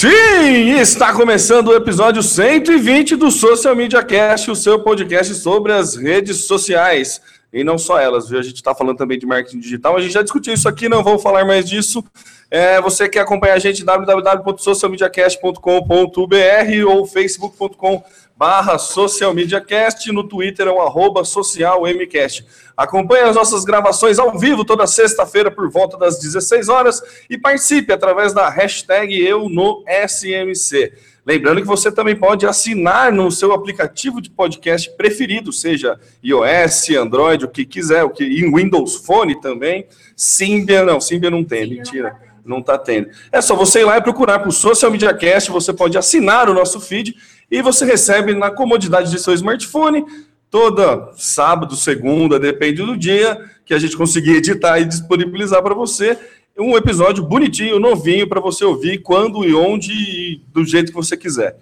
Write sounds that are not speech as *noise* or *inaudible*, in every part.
Sim, está começando o episódio 120 do Social Media Cast, o seu podcast sobre as redes sociais. E não só elas, viu? A gente está falando também de marketing digital. A gente já discutiu isso aqui, não vamos falar mais disso. É, você quer acompanhar a gente www.socialmediacast.com.br ou facebook.com barra socialmediacast, no Twitter é o arroba socialmcast. Acompanhe as nossas gravações ao vivo toda sexta-feira por volta das 16 horas e participe através da hashtag eu no SMC. Lembrando que você também pode assinar no seu aplicativo de podcast preferido, seja iOS, Android, o que quiser, o que em Windows Phone também. Symbian, não, Symbian não tem, mentira. Não está tendo. É só você ir lá e procurar por Social Media Cast, você pode assinar o nosso feed e você recebe na comodidade de seu smartphone toda sábado, segunda, depende do dia que a gente conseguir editar e disponibilizar para você um episódio bonitinho, novinho para você ouvir quando e onde e do jeito que você quiser.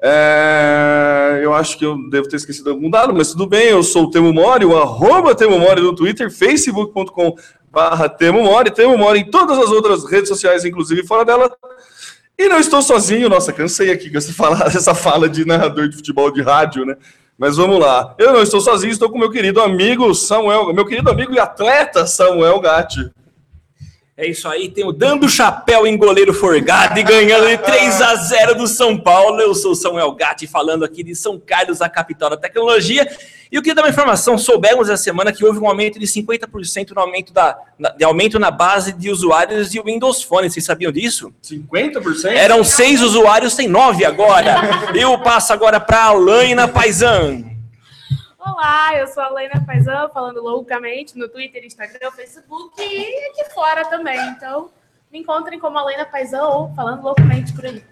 É, eu acho que eu devo ter esquecido algum dado, mas tudo bem. Eu sou o Temo Mori, o arroba Temo Mori no Twitter, facebook.com barra Temo Mori, Temo Mori em todas as outras redes sociais, inclusive fora dela. E não estou sozinho, nossa, cansei aqui com *laughs* essa fala, de narrador de futebol de rádio, né? Mas vamos lá. Eu não estou sozinho, estou com meu querido amigo Samuel, meu querido amigo e atleta Samuel Gatti. É isso aí, tem o dando chapéu em goleiro forgado e ganhando de 3 a 0 do São Paulo. Eu sou o Samuel Gatti, falando aqui de São Carlos, a capital da tecnologia. E eu queria dar uma informação: soubemos essa semana que houve um aumento de 50% no aumento da, na, de aumento na base de usuários de Windows Phone. Vocês sabiam disso? 50%? Eram seis usuários, tem nove agora. Eu passo agora para a Alaina Paisan. Olá, eu sou a Lena Paisão, falando loucamente no Twitter, Instagram, Facebook e aqui fora também. Então, me encontrem como a Lena Paisão ou falando loucamente por aí.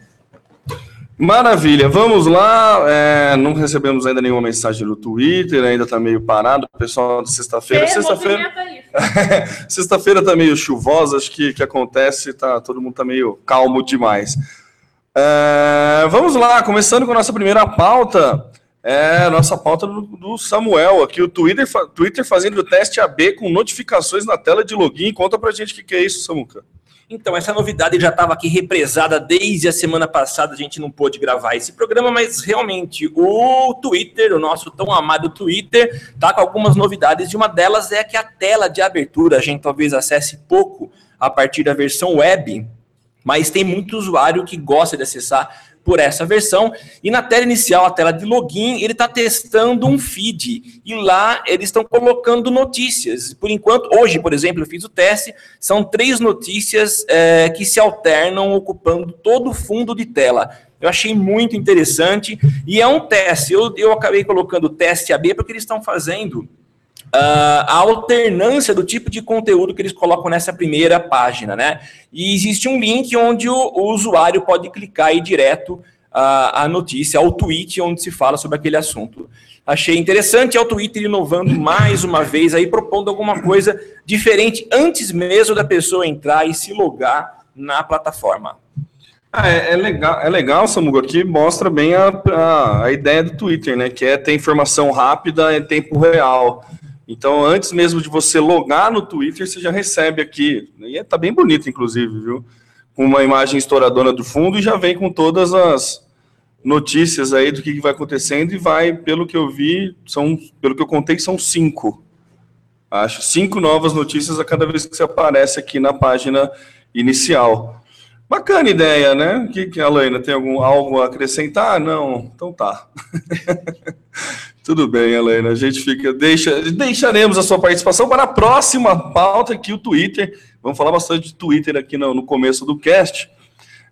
Maravilha, vamos lá. É, não recebemos ainda nenhuma mensagem no Twitter, ainda está meio parado. O pessoal de sexta-feira. Sexta-feira. *laughs* Sexta-feira tá meio chuvosa, acho que que acontece, tá, todo mundo tá meio calmo demais. É, vamos lá, começando com a nossa primeira pauta. É nossa pauta do, do Samuel aqui, o Twitter, Twitter fazendo o teste AB com notificações na tela de login. Conta pra gente o que, que é isso, Samuca. Então, essa novidade já estava aqui represada desde a semana passada, a gente não pôde gravar esse programa, mas realmente o Twitter, o nosso tão amado Twitter, tá com algumas novidades, e uma delas é que a tela de abertura, a gente talvez acesse pouco a partir da versão web, mas tem muito usuário que gosta de acessar por essa versão. E na tela inicial, a tela de login, ele está testando um feed. E lá eles estão colocando notícias. Por enquanto, hoje, por exemplo, eu fiz o teste, são três notícias é, que se alternam ocupando todo o fundo de tela. Eu achei muito interessante e é um teste. Eu, eu acabei colocando teste AB porque eles estão fazendo ah, a alternância do tipo de conteúdo que eles colocam nessa primeira página, né? E existe um link onde o, o usuário pode clicar e ir direto à, à notícia, ao tweet onde se fala sobre aquele assunto. Achei interessante é o Twitter inovando mais uma vez aí, propondo alguma coisa diferente antes mesmo da pessoa entrar e se logar na plataforma. Ah, é, é legal, é legal, Samuca, que mostra bem a, a, a ideia do Twitter, né? Que é ter informação rápida em tempo real. Então, antes mesmo de você logar no Twitter, você já recebe aqui. E tá bem bonito, inclusive, viu? Com uma imagem estouradona do fundo e já vem com todas as notícias aí do que vai acontecendo e vai, pelo que eu vi, são, pelo que eu contei, são cinco. Acho cinco novas notícias a cada vez que você aparece aqui na página inicial. Bacana ideia, né? O que, que a tem algum, algo a acrescentar? Não, então tá. *laughs* Tudo bem, Helena. A gente fica. Deixa, deixaremos a sua participação para a próxima pauta aqui, o Twitter. Vamos falar bastante de Twitter aqui no, no começo do cast.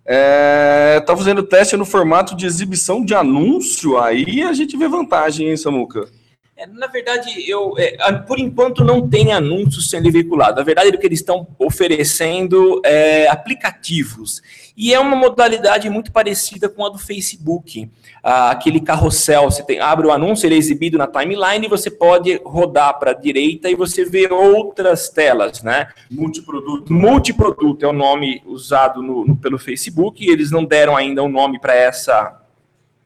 É, tá fazendo teste no formato de exibição de anúncio, aí a gente vê vantagem, hein, Samuca? É, na verdade, eu, é, por enquanto não tem anúncios sendo veiculados. Na verdade, o que eles estão oferecendo é aplicativos. E é uma modalidade muito parecida com a do Facebook. Ah, aquele carrossel, você tem, abre o anúncio, ele é exibido na timeline e você pode rodar para a direita e você vê outras telas, né? Multiproduto. Multiproduto é o nome usado no, no, pelo Facebook. Eles não deram ainda um nome para essa,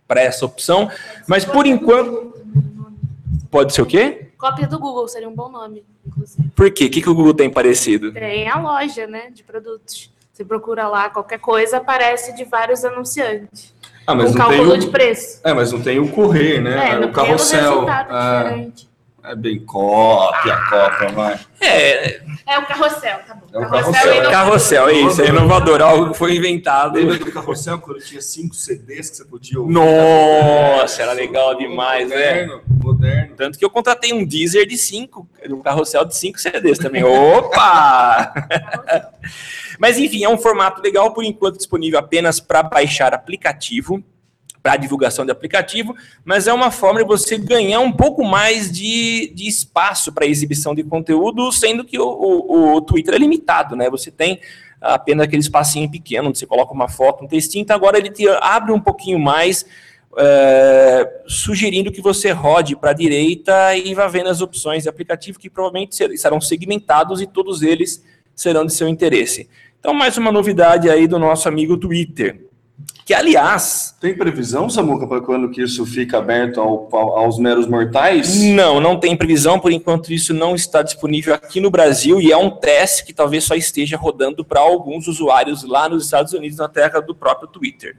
essa opção, mas por enquanto. Pode ser o quê? Cópia do Google seria um bom nome, inclusive. Por quê? O que, que o Google tem parecido? Tem a loja, né, de produtos. Você procura lá qualquer coisa, aparece de vários anunciantes. Ah, mas um não tem cálculo o... de preço. É, mas não tem o correr, né? É, o no carrossel. É, é bem cópia, cópia, vai. É, É o carrossel, tá bom. É o carrossel, é. não- carrossel, é isso, é inovador, algo que foi inventado. Lembra do carrossel quando tinha cinco CDs que você podia ouvir? Nossa, era legal demais, né? Moderno, moderno. Tanto que eu contratei um Deezer de 5, um carrossel de 5 CDs também. Opa! *laughs* Mas enfim, é um formato legal, por enquanto disponível apenas para baixar aplicativo, para divulgação de aplicativo, mas é uma forma de você ganhar um pouco mais de, de espaço para exibição de conteúdo, sendo que o, o, o Twitter é limitado, né? Você tem apenas aquele espacinho pequeno, onde você coloca uma foto, um textinho, então agora ele te abre um pouquinho mais, é, sugerindo que você rode para a direita e vá vendo as opções de aplicativo que provavelmente ser- serão segmentados e todos eles serão de seu interesse. Então, mais uma novidade aí do nosso amigo Twitter. Que, aliás, Tem previsão, Samuca, para quando que isso fica aberto ao- ao- aos meros mortais? não, não tem previsão, por enquanto isso não está disponível aqui no Brasil e é um teste que talvez só esteja rodando para alguns usuários lá nos Estados Unidos, na terra do próprio Twitter.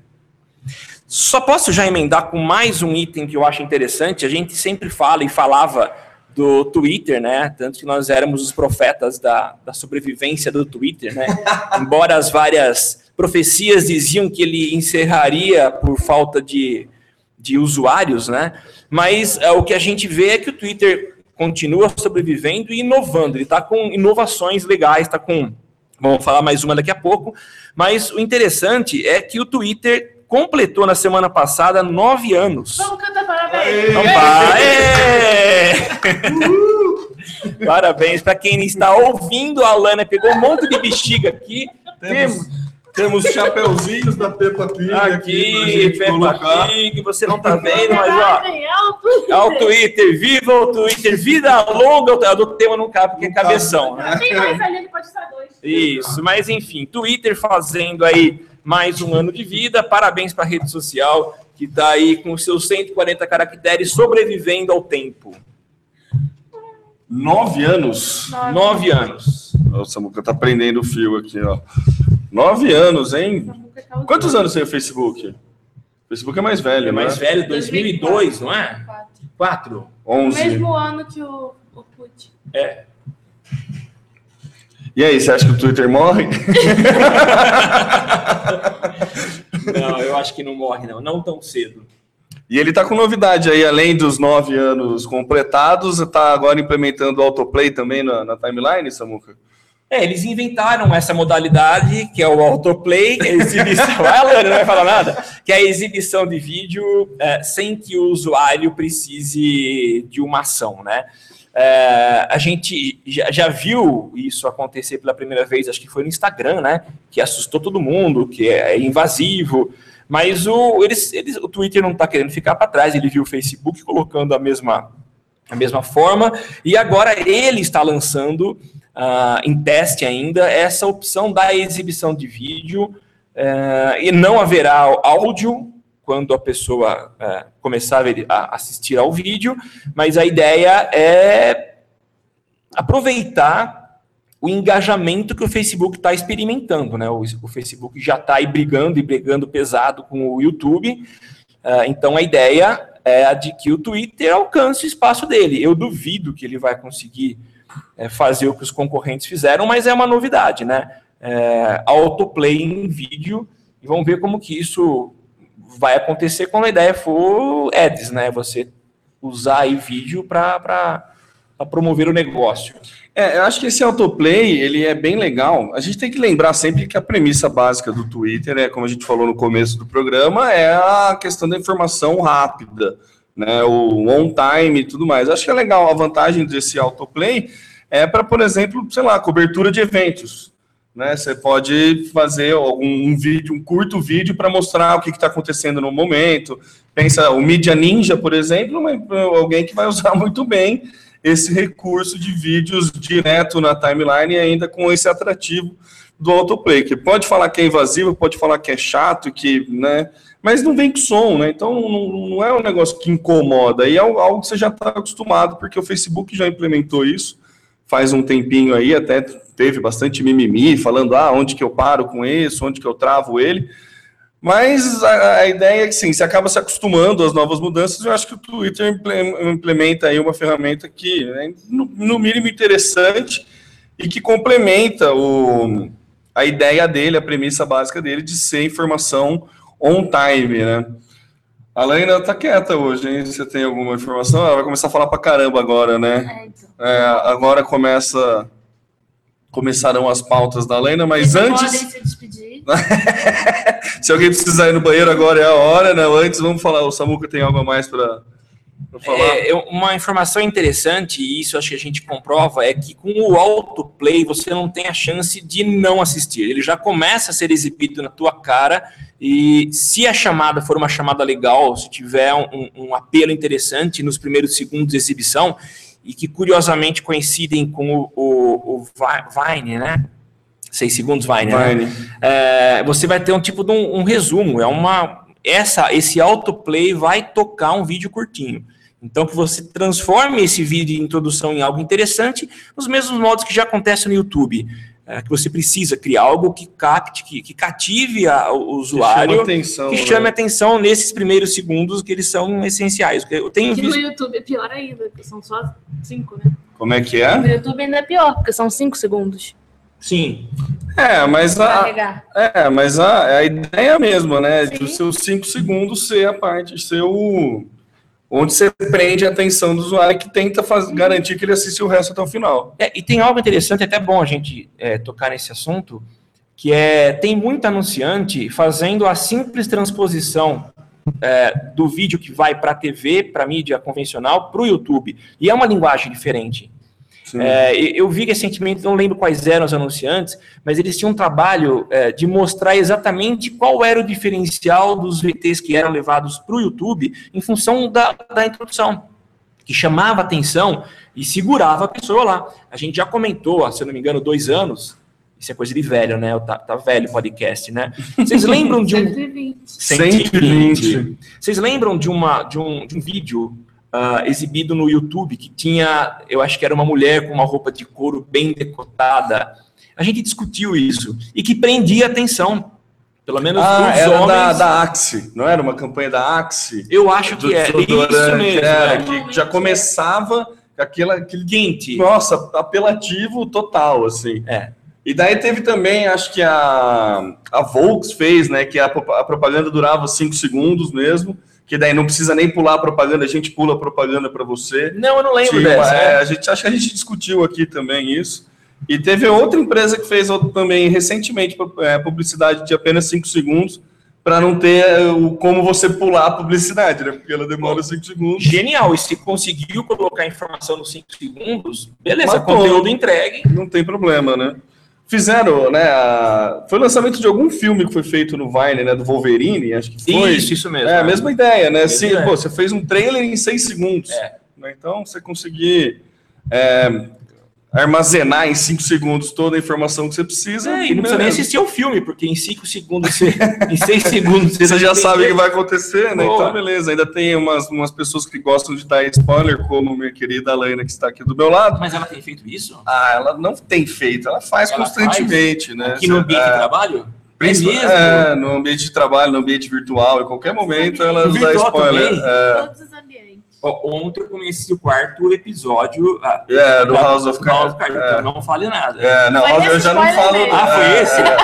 Só posso já emendar com mais um item que eu acho interessante. A gente sempre fala e falava do Twitter, né? Tanto que nós éramos os profetas da, da sobrevivência do Twitter, né? *laughs* Embora as várias profecias diziam que ele encerraria por falta de, de usuários, né? Mas é, o que a gente vê é que o Twitter continua sobrevivendo e inovando. Ele está com inovações legais, está com. Vamos falar mais uma daqui a pouco. Mas o interessante é que o Twitter completou na semana passada nove anos. Vamos parabéns. Então, pá, é! *laughs* Parabéns para quem está ouvindo. A Alana pegou um monte de bexiga aqui. Temos, temos chapeuzinhos da Peppa Pig aqui, Aqui, Peppa. Pig, você não tá vendo, mas ó. Alto. Ao Twitter, viva o Twitter, vida longa, do tema não cabe, porque é cabeção, né? Tem mais ali, ele pode estar dois. Isso, mas enfim, Twitter fazendo aí mais um ano de vida. Parabéns para a rede social que está aí com seus 140 caracteres sobrevivendo ao tempo. Nove anos. Nove anos. O Samuca tá prendendo o fio aqui, ó. Nove anos, hein? Quantos anos tem o Facebook? O Facebook é mais velho, É mais né? velho, 2002, não é? Quatro. Onze. mesmo ano que o Orkut. É. E aí, você acha que o Twitter morre? *laughs* Não, eu acho que não morre, não. Não tão cedo. E ele tá com novidade aí, além dos nove anos completados, tá agora implementando o autoplay também na, na timeline, Samuca? É, eles inventaram essa modalidade, que é o autoplay, que é a exibição. *laughs* Alana, não vai falar nada. Que é a exibição de vídeo é, sem que o usuário precise de uma ação, né? É, a gente já, já viu isso acontecer pela primeira vez, acho que foi no Instagram, né? Que assustou todo mundo, que é invasivo. Mas o, eles, eles, o Twitter não está querendo ficar para trás, ele viu o Facebook colocando a mesma, a mesma forma, e agora ele está lançando ah, em teste ainda essa opção da exibição de vídeo, eh, e não haverá áudio quando a pessoa eh, começar a, assistir ao vídeo, mas a ideia é aproveitar o engajamento que o Facebook está experimentando, né? O, o Facebook já está aí brigando e brigando pesado com o YouTube. Ah, então a ideia é a de que o Twitter alcance o espaço dele. Eu duvido que ele vai conseguir é, fazer o que os concorrentes fizeram, mas é uma novidade, né? é, autoplay em vídeo e vamos ver como que isso vai acontecer quando a ideia for ads, né? Você usar aí vídeo para promover o negócio. É, eu acho que esse autoplay, ele é bem legal. A gente tem que lembrar sempre que a premissa básica do Twitter é, como a gente falou no começo do programa, é a questão da informação rápida, né? O on time e tudo mais. Acho que é legal a vantagem desse autoplay é para, por exemplo, sei lá, cobertura de eventos. Né? Você pode fazer algum um vídeo, um curto vídeo para mostrar o que está acontecendo no momento. Pensa, o Media Ninja, por exemplo, alguém que vai *laughs* usar muito bem esse recurso de vídeos direto na timeline e ainda com esse atrativo do autoplay, que pode falar que é invasivo, pode falar que é chato, que, né, mas não vem com som, né, então não, não é um negócio que incomoda, e é algo que você já está acostumado, porque o Facebook já implementou isso faz um tempinho aí, até teve bastante mimimi, falando, ah, onde que eu paro com isso, onde que eu travo ele, mas a, a, ideia é que sim, você acaba se acostumando às novas mudanças. Eu acho que o Twitter implementa aí uma ferramenta que, é, no, no, mínimo, interessante e que complementa o, a ideia dele, a premissa básica dele de ser informação on time, né? A Laina tá quieta hoje, hein? Você tem alguma informação? Ela vai começar a falar pra caramba agora, né? É, então. é, agora começa começarão as pautas da Lena, mas Eles antes. Podem se despedir. *laughs* se alguém precisar ir no banheiro agora é a hora, né? Antes vamos falar, o Samuca tem algo a mais para é, uma informação interessante, e isso acho que a gente comprova, é que com o autoplay você não tem a chance de não assistir. Ele já começa a ser exibido na tua cara, e se a chamada for uma chamada legal, se tiver um, um apelo interessante nos primeiros segundos de exibição, e que curiosamente coincidem com o, o, o Vine, né? Seis segundos Vine, né? Vine. Né? É, você vai ter um tipo de um, um, resumo, é uma essa esse autoplay vai tocar um vídeo curtinho. Então que você transforme esse vídeo de introdução em algo interessante, nos mesmos modos que já acontece no YouTube é, que você precisa criar algo que capte, que, que cative a, o usuário, que chame atenção, que chame né? atenção nesses primeiros segundos que eles são essenciais. Eu tenho Aqui visto... no YouTube é pior ainda, porque são só cinco, né? Como é que é? No YouTube ainda é pior, porque são cinco segundos. Sim. É, mas a, é, mas a, a ideia é mesma, né? Sim. De os seus cinco segundos ser a parte, ser o onde você prende a atenção do usuário que tenta faz, garantir que ele assiste o resto até o final. É, e tem algo interessante, é até bom a gente é, tocar nesse assunto, que é tem muito anunciante fazendo a simples transposição é, do vídeo que vai para a TV, para mídia convencional, para o YouTube. E é uma linguagem diferente. É, eu vi recentemente, não lembro quais eram os anunciantes, mas eles tinham um trabalho é, de mostrar exatamente qual era o diferencial dos VTs que eram levados para o YouTube em função da, da introdução, que chamava atenção e segurava a pessoa lá. A gente já comentou, se eu não me engano, dois anos. Isso é coisa de velho, né? Tá, tá velho o podcast, né? Vocês lembram de um. *laughs* 120. 120. Vocês lembram de, uma, de, um, de um vídeo uh, exibido no YouTube, que tinha, eu acho que era uma mulher com uma roupa de couro bem decotada. A gente discutiu isso e que prendia atenção. Pelo menos ah, era homens. Da, da Axe, não era uma campanha da Axe? Eu acho que é. Isso mesmo. Era, é. que já começava aquela, aquele quente. Nossa, apelativo total, assim. É. E daí teve também, acho que a, a Volks fez, né? Que a, a propaganda durava cinco segundos mesmo que daí não precisa nem pular a propaganda, a gente pula a propaganda para você. Não, eu não lembro Tinha, dessa. É, a gente acho que a gente discutiu aqui também isso. E teve outra empresa que fez outro, também recentemente é, publicidade de apenas 5 segundos para não ter é, o como você pular a publicidade, né? Porque ela demora 5 segundos. Genial, e se conseguiu colocar informação nos 5 segundos, beleza, Matou. conteúdo entregue. Não tem problema, né? Fizeram, né? A... Foi o lançamento de algum filme que foi feito no Vine, né? Do Wolverine, acho que foi. Isso, isso mesmo. É a mesma ideia, né? Se, pô, você fez um trailer em seis segundos. É. Né? Então, você conseguir é, armazenar em 5 segundos toda a informação que você precisa. É, e não precisa nem assistir ao filme, porque em 5 segundos, você, em 6 *laughs* segundos, você, você já sabe o que vai acontecer, né? Boa. Então, beleza. Ainda tem umas, umas pessoas que gostam de dar spoiler, como minha querida Alaina, que está aqui do meu lado. Mas ela tem feito isso? Ah, ela não tem feito, ela faz ela constantemente, faz? né? Aqui no ambiente é, de trabalho? É, é, no ambiente de trabalho, no ambiente virtual, em qualquer momento ela dá spoiler. É. Todos os ambientes. Ó, Ontem eu conheci o quarto episódio. ah, É, do House of Cards. Então É. não fale nada. É, não, eu já não falo. mesmo. Ah, foi é, esse? é.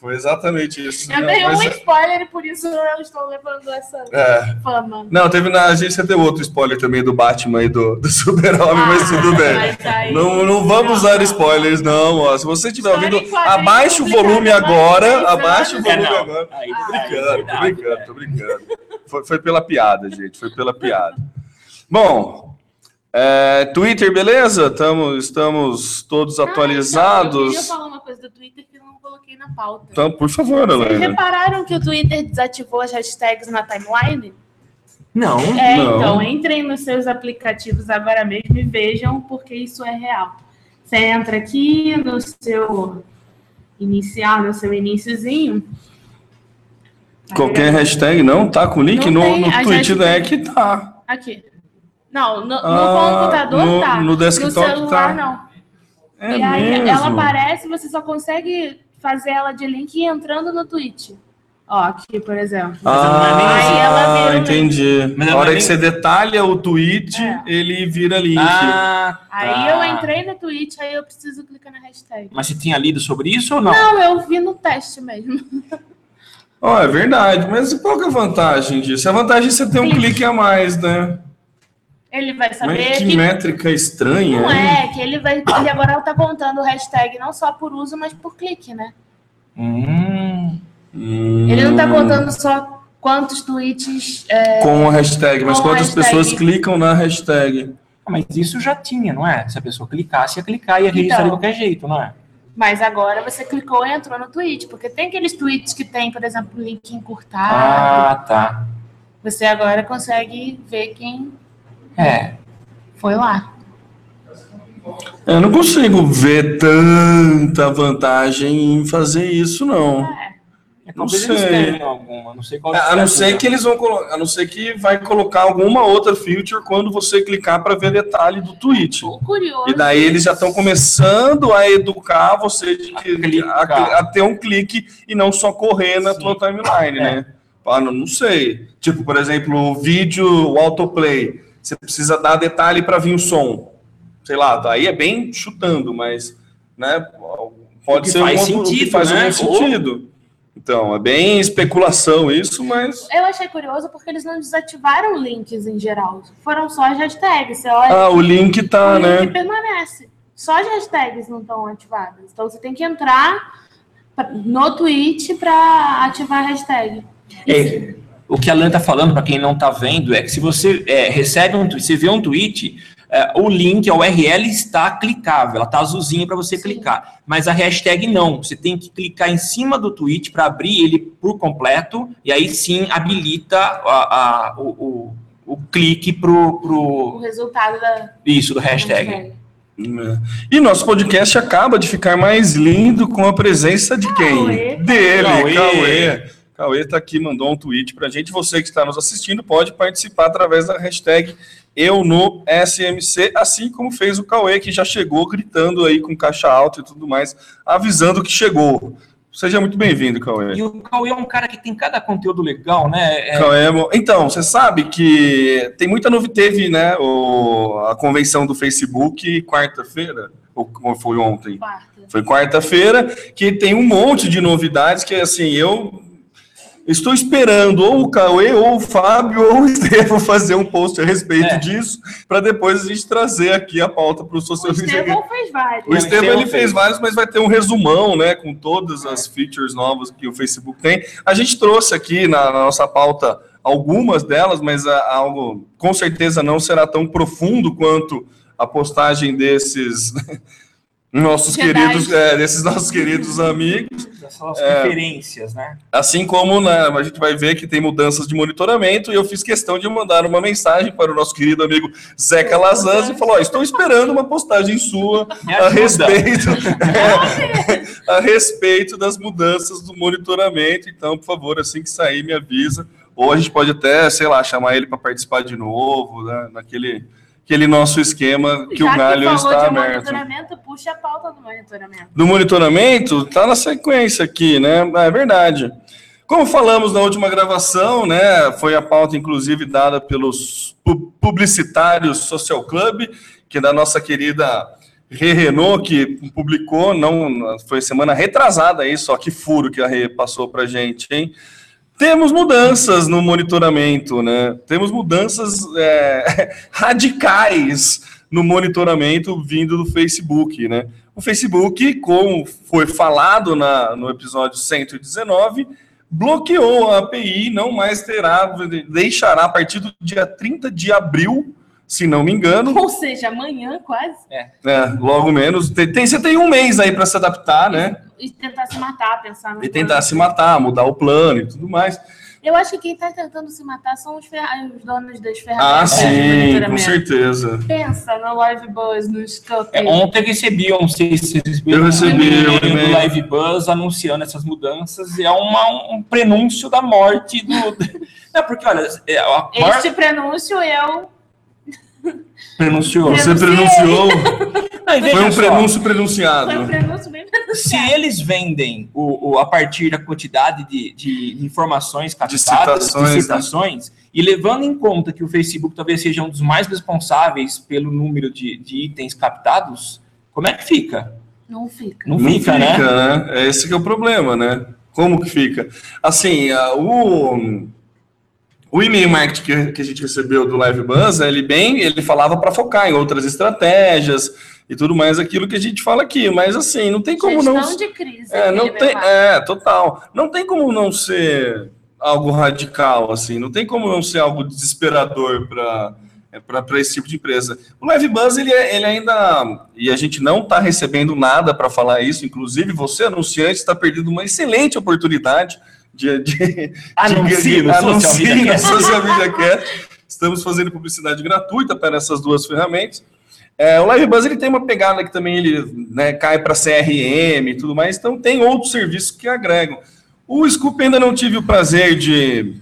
Foi exatamente isso. Eu Não, dei um mas- spoiler e por isso eu estou levando essa é. fama. Não, teve na agência deu outro spoiler também do Batman e do, do *laughs* Super-Homem, mas tudo bem. Ah, mas aí- Não, não vamos Não, usar spoilers, não. Ó. Se você estiver ouvindo, quadrinhos abaixe o volume mas agora. três Abaixe o. É, volume não. agora. Aí, Ah, Tô aí, brincando, tô brincando, é. tô brincando. Foi, foi pela piada, gente. Foi pela piada. Bom, é, Twitter, beleza? Tamo, estamos todos Ah, então, eu atualizados. queria falar uma coisa do Twitter que coloquei na pauta. Então, por favor, Vocês Helena. repararam que o Twitter desativou as hashtags na timeline? Não. É, Não. então, entrem nos seus aplicativos agora mesmo e vejam, porque isso é real. Você entra aqui no seu inicial, no seu iniciozinho. Qualquer hashtag não tá com link Não no, no tweet hashtag- da EC tá. Aqui. Não, no, no Ah, computador no- tá. no desktop celular tá. não. É e aí mesmo. ela aparece, você só consegue fazer ela de link entrando no tweet. Ó, aqui, por exemplo. É Ah, Aí ela vira um entendi. Mas Na hora é que você detalha o tweet, É. ele vira link. Ah, Aí tá. eu entrei no tweet, aí eu preciso clicar na hashtag. Mas você tinha lido sobre isso ou não? Não, eu vi no teste mesmo. Ó, é verdade, mas qual que é a vantagem disso? A vantagem é você ter um Clique. clique a mais, né? Ele vai saber Mas que que métrica estranha. não hein? é, que ele vai. Ele agora tá contando o hashtag não só por uso, mas por clique, né? Hum, Ele não tá contando só quantos tweets. é, Com a hashtag, mas quantas hashtag. pessoas clicam na hashtag? mas isso já tinha, não é? Se a pessoa clicasse, ia clicar e ia registrar de Então. qualquer jeito, não é? Mas agora você clicou e entrou no tweet, porque tem aqueles tweets que tem, por exemplo, link encurtado. Ah, tá. Você agora consegue ver quem É. foi lá. Eu não consigo ver tanta vantagem em fazer isso, não. É, Não Talvez eles sei. alguma, não sei qual A não é ser que eles vão colocar, a não ser que vai colocar alguma outra feature quando você clicar para ver detalhe do tweet. Curioso. E daí eles já estão começando a educar você de que, a, clicar. a ter um clique e não só correr na Sim. tua timeline, É. né? Ah, não, não sei. Tipo, por exemplo, o vídeo, o autoplay. Você precisa dar detalhe para vir o som. Sei lá, daí é bem chutando, mas né, O pode que ser faz um, o que sentido, faz né? algum sentido. Então, é bem especulação isso, mas. Eu achei curioso porque eles não desativaram links em geral. Foram só as hashtags. Você olha, Ah, o link tá, o né? link permanece. Só as hashtags não estão ativadas. Então você tem que entrar no tweet para ativar a hashtag. É, o que a Lan tá falando, para quem não tá vendo, é que se você é, recebe um tweet, você vê um tweet, é, o link, a URL está clicável, ela tá azulzinha para você Sim. clicar. Mas a hashtag não. Você tem que clicar em cima do tweet para abrir ele por completo, e aí sim habilita a- a- o, o- o clique pro, O pro resultado da isso do hashtag. E nosso podcast acaba de ficar mais lindo com a presença de quem? Cauê. Dele, Cauê. Cauê. Cauê tá aqui, mandou um tweet pra gente. Você que está nos assistindo pode participar através da hashtag eu no SMC, assim como fez o Cauê, que já chegou gritando aí com caixa alta e tudo mais, avisando que chegou. Seja muito bem-vindo, Cauê. E o Cauê é um cara que tem cada conteúdo legal, né? É, Cauê é Então, você sabe que tem muita novidade. Teve, né, o, a convenção do Facebook quarta-feira, ou ou foi ontem? quarta. Foi quarta-feira, que tem um monte de novidades que, assim, eu estou esperando ou o Cauê, ou o Fábio, ou o *laughs* Estevão fazer um post a respeito É. disso, para depois a gente trazer aqui a pauta para o O social media. Estevão fez vários. O Estevam Estevão ele fez fez. vários, mas vai ter um resumão, né, com todas as features novas que o Facebook tem. A gente trouxe aqui na, na nossa pauta algumas delas, mas a- algo com certeza não será tão profundo quanto a postagem desses *laughs* nossos Jedi. queridos, é, desses *laughs* nossos queridos amigos. Dessas É. referências, né? Assim como né, a gente vai ver que tem mudanças de monitoramento, e eu fiz questão de mandar uma mensagem para o nosso querido amigo Zeca Lazans e falou: ó, estou esperando uma postagem sua a respeito, é, *laughs* *laughs* a respeito das mudanças do monitoramento. Então, por favor, assim que sair, me avisa. Ou a gente pode até, sei lá, chamar ele para participar de novo, né, naquele aquele nosso esquema que Já o galho falou está aberto. monitoramento, puxa a pauta do monitoramento. Do monitoramento, tá na sequência aqui, né? É verdade. Como falamos na última gravação, né, foi a pauta inclusive dada pelos pu- publicitários Social Club, que é da nossa querida Rê Renault, que publicou, não foi semana retrasada aí, só que furo que a Rê passou para gente, hein? Temos mudanças no monitoramento, né? Temos mudanças é, *laughs* radicais no monitoramento vindo do Facebook, né? O Facebook, como foi falado na, no episódio 119, bloqueou a API, não mais terá, deixará a partir do dia 30 de abril, se não me engano, Ou seja, amanhã quase. é, logo menos. Tem, tem- você tem um mês aí para se adaptar, né? E tentar se matar, pensar no E tentar se matar, mudar o plano e tudo mais. Eu acho que quem tá tentando se matar são os, os donos das Ah, ferramentas de sim, com certeza. Pensa no Live Buzz, no Stop. É, ontem eu recebi, eu não sei se vocês Eu recebi, um do. Live Buzz anunciando essas mudanças e é uma, um prenúncio da morte do. *laughs* É porque, olha, é, a maior Este prenúncio eu. Prenunciou. Você prenunciou, *laughs* Não, foi um só, prenúncio Foi um prenúncio bem Se eles vendem o, o- a partir da quantidade de, de informações captadas, citações, de né? citações, e levando em conta que o Facebook talvez seja um dos mais responsáveis pelo número de, de itens captados, como é que fica? Não fica. Não, Não fica, fica, né? né? É esse que é o problema, né? Como que fica? Assim, a- o, o e-mail marketing que, que a gente recebeu do Live Buzz, ele bem, ele falava para focar em outras estratégias e tudo mais, aquilo que a gente fala aqui, mas assim, não tem como Gestão não... de crise. É, não tem, é, total. Não tem como não ser algo radical, assim. Não tem como não ser algo desesperador para para esse tipo de empresa. O Live Buzz, ele, é- ele ainda... E a gente não está recebendo nada para falar isso. Inclusive, você, anunciante, está perdendo uma excelente oportunidade de... de Anuncie Social anuncie. Social Media Cast. Estamos fazendo publicidade gratuita para essas duas ferramentas. É, o Live Buzz ele tem uma pegada que também ele né, cai para CRM e tudo mais, então tem outros serviços que agregam. O Scoop ainda não tive o prazer de,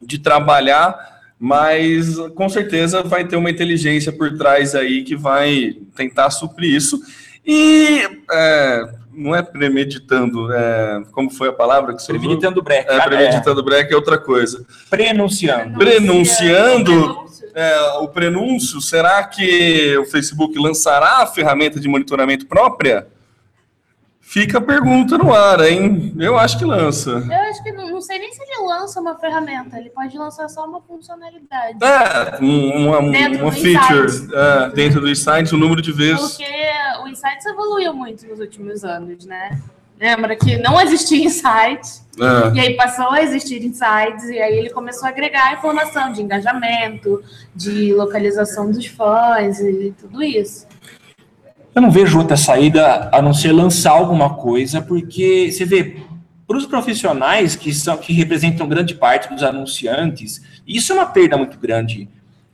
de trabalhar, mas com certeza vai ter uma inteligência por trás aí que vai tentar suprir isso. E é, não é premeditando, é, como foi a palavra que você usou? Premeditando break. É, É, premeditando break é outra coisa. prenunciando. prenunciando- Prenúncio. É, o prenúncio, será que o Facebook lançará a ferramenta de monitoramento própria? Fica a pergunta no ar, hein? Eu acho que lança. Eu acho que não, não sei nem se ele lança uma ferramenta, ele pode lançar só uma funcionalidade. É, um- uma, Dentro uma feature é, dentro do Insights, o número de vezes. Porque o Insights evoluiu muito nos últimos anos, né? Lembra que não existia Insights, É. e aí passou a existir Insights, e aí ele começou a agregar informação de engajamento, de localização dos fãs e tudo isso. Eu não vejo outra saída a não ser lançar alguma coisa, porque você vê, para os profissionais que são que representam grande parte dos anunciantes, isso é uma perda muito grande.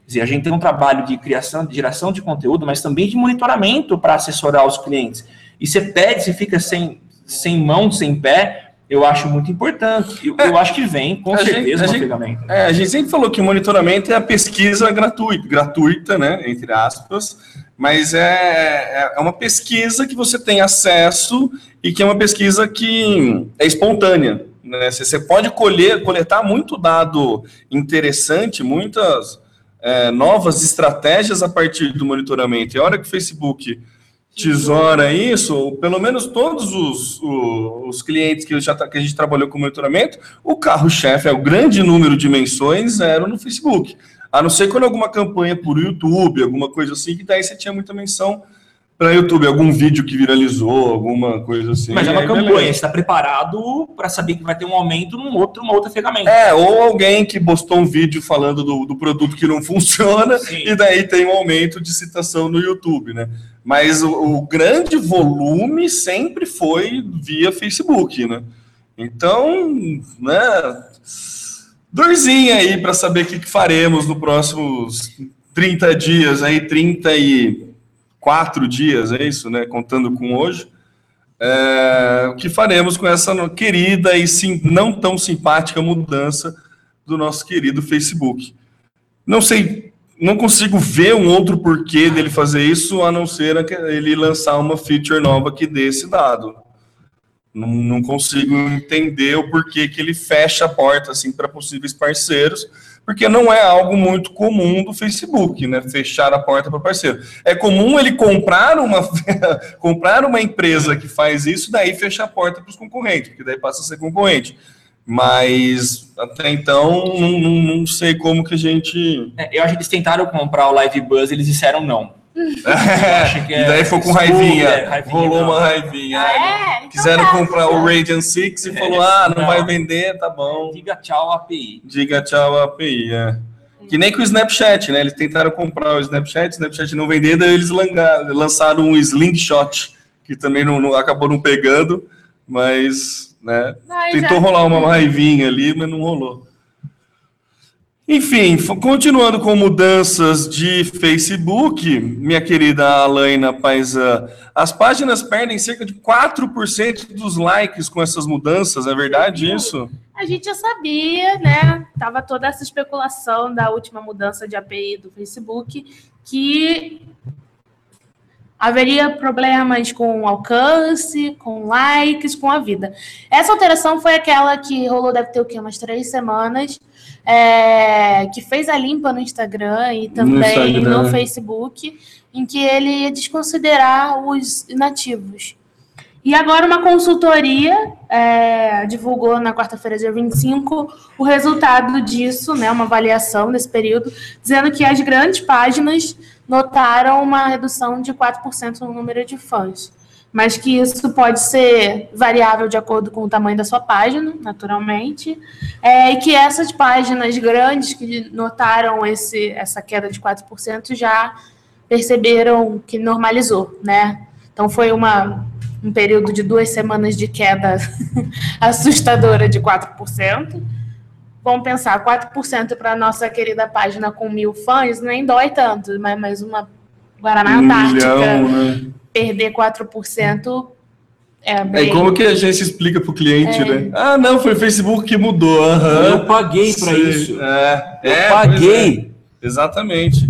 Quer dizer, a gente tem um trabalho de criação, de geração de conteúdo, mas também de monitoramento para assessorar os clientes. E você pede, você fica sem, sem mão, sem pé, eu acho muito importante. Eu, eu acho que vem, com gente- certeza, a uma gente-. É, a gente sempre falou que o monitoramento é a pesquisa gratuita, gratuita, né? Entre aspas, mas é, é é uma pesquisa que você tem acesso e que é uma pesquisa que é espontânea. Né? Você pode colher, coletar muito dado interessante, muitas é, novas estratégias a partir do monitoramento. E a hora que o Facebook tesoura isso, pelo menos todos os, o- os clientes que, já, tá- que a gente trabalhou com monitoramento, o carro-chefe, é o grande número de menções eram no Facebook. A não ser quando alguma campanha por YouTube, alguma coisa assim, que daí você tinha muita menção para YouTube, algum vídeo que viralizou, alguma coisa assim. Mas é uma Aí, campanha, beleza. você está preparado para saber que vai ter um aumento num outro, numa outra ferramenta. É, ou alguém que postou um vídeo falando do, do produto que não *laughs* funciona, Sim. e daí tem um aumento de citação no YouTube, né? Mas o, o grande volume sempre foi via Facebook, né? Então, né? Dorzinha aí para saber o que, que faremos nos próximos 30 dias, aí 34 dias, é isso, né? Contando com hoje. É, o que faremos com essa querida e sim, não tão simpática mudança do nosso querido Facebook. Não sei, não consigo ver um outro porquê dele fazer isso, a não ser ele lançar uma feature nova que dê esse dado. Não, não consigo entender o porquê que ele fecha a porta assim para possíveis parceiros, porque não é algo muito comum do Facebook, né? Fechar a porta para parceiro. É comum ele comprar uma *laughs* comprar uma empresa que faz isso, daí fechar a porta para os concorrentes, porque daí passa a ser concorrente. Mas até então não, não, não sei como que a gente. É, eu acho que eles tentaram comprar o Live Buzz, eles disseram não. *laughs* É, que e daí foi com raivinha. é, raivinha, rolou não. uma raivinha. Ah, é? Quiseram comprar o Radiant Six e É, falou: ah, não, não. vai vender, tá bom. Diga tchau API. Diga tchau API. É. Que nem com o Snapchat, né? Eles tentaram comprar o Snapchat, o Snapchat não vender, daí eles lançaram um Slingshot, que também não, não- acabou não pegando, mas né, Ai, tentou já- rolar uma raivinha ali, mas não rolou. Enfim, continuando com mudanças de Facebook, minha querida Alaina Paisan, as páginas perdem cerca de 4% dos likes com essas mudanças, é verdade isso? A gente já sabia, né? Tava toda essa especulação da última mudança de API do Facebook que haveria problemas com alcance, com likes, com a vida. Essa alteração foi aquela que rolou, deve ter o quê? Umas três semanas, é, que fez a limpa no Instagram e também Instagram. no Facebook, em que ele ia desconsiderar os inativos. E agora uma consultoria é, divulgou na quarta-feira, dia 25, o resultado disso, né, uma avaliação desse período, dizendo que as grandes páginas notaram uma redução de 4% no número de fãs. Mas que isso pode ser variável de acordo com o tamanho da sua página, naturalmente. É, e que essas páginas grandes que notaram esse, essa queda de 4% já perceberam que normalizou, né? Então foi uma, um período de duas semanas de queda *laughs* assustadora de 4%. Vamos pensar, 4% para a nossa querida página com mil fãs nem dói tanto, mas, mas uma Guaraná Um Antártica milhão, né? Perder 4% é É bem... como que a gente explica pro cliente, É. né? Ah, não, foi o Facebook que mudou. aham. Eu paguei pra Sei. isso. É, Eu é, paguei. é. Exatamente.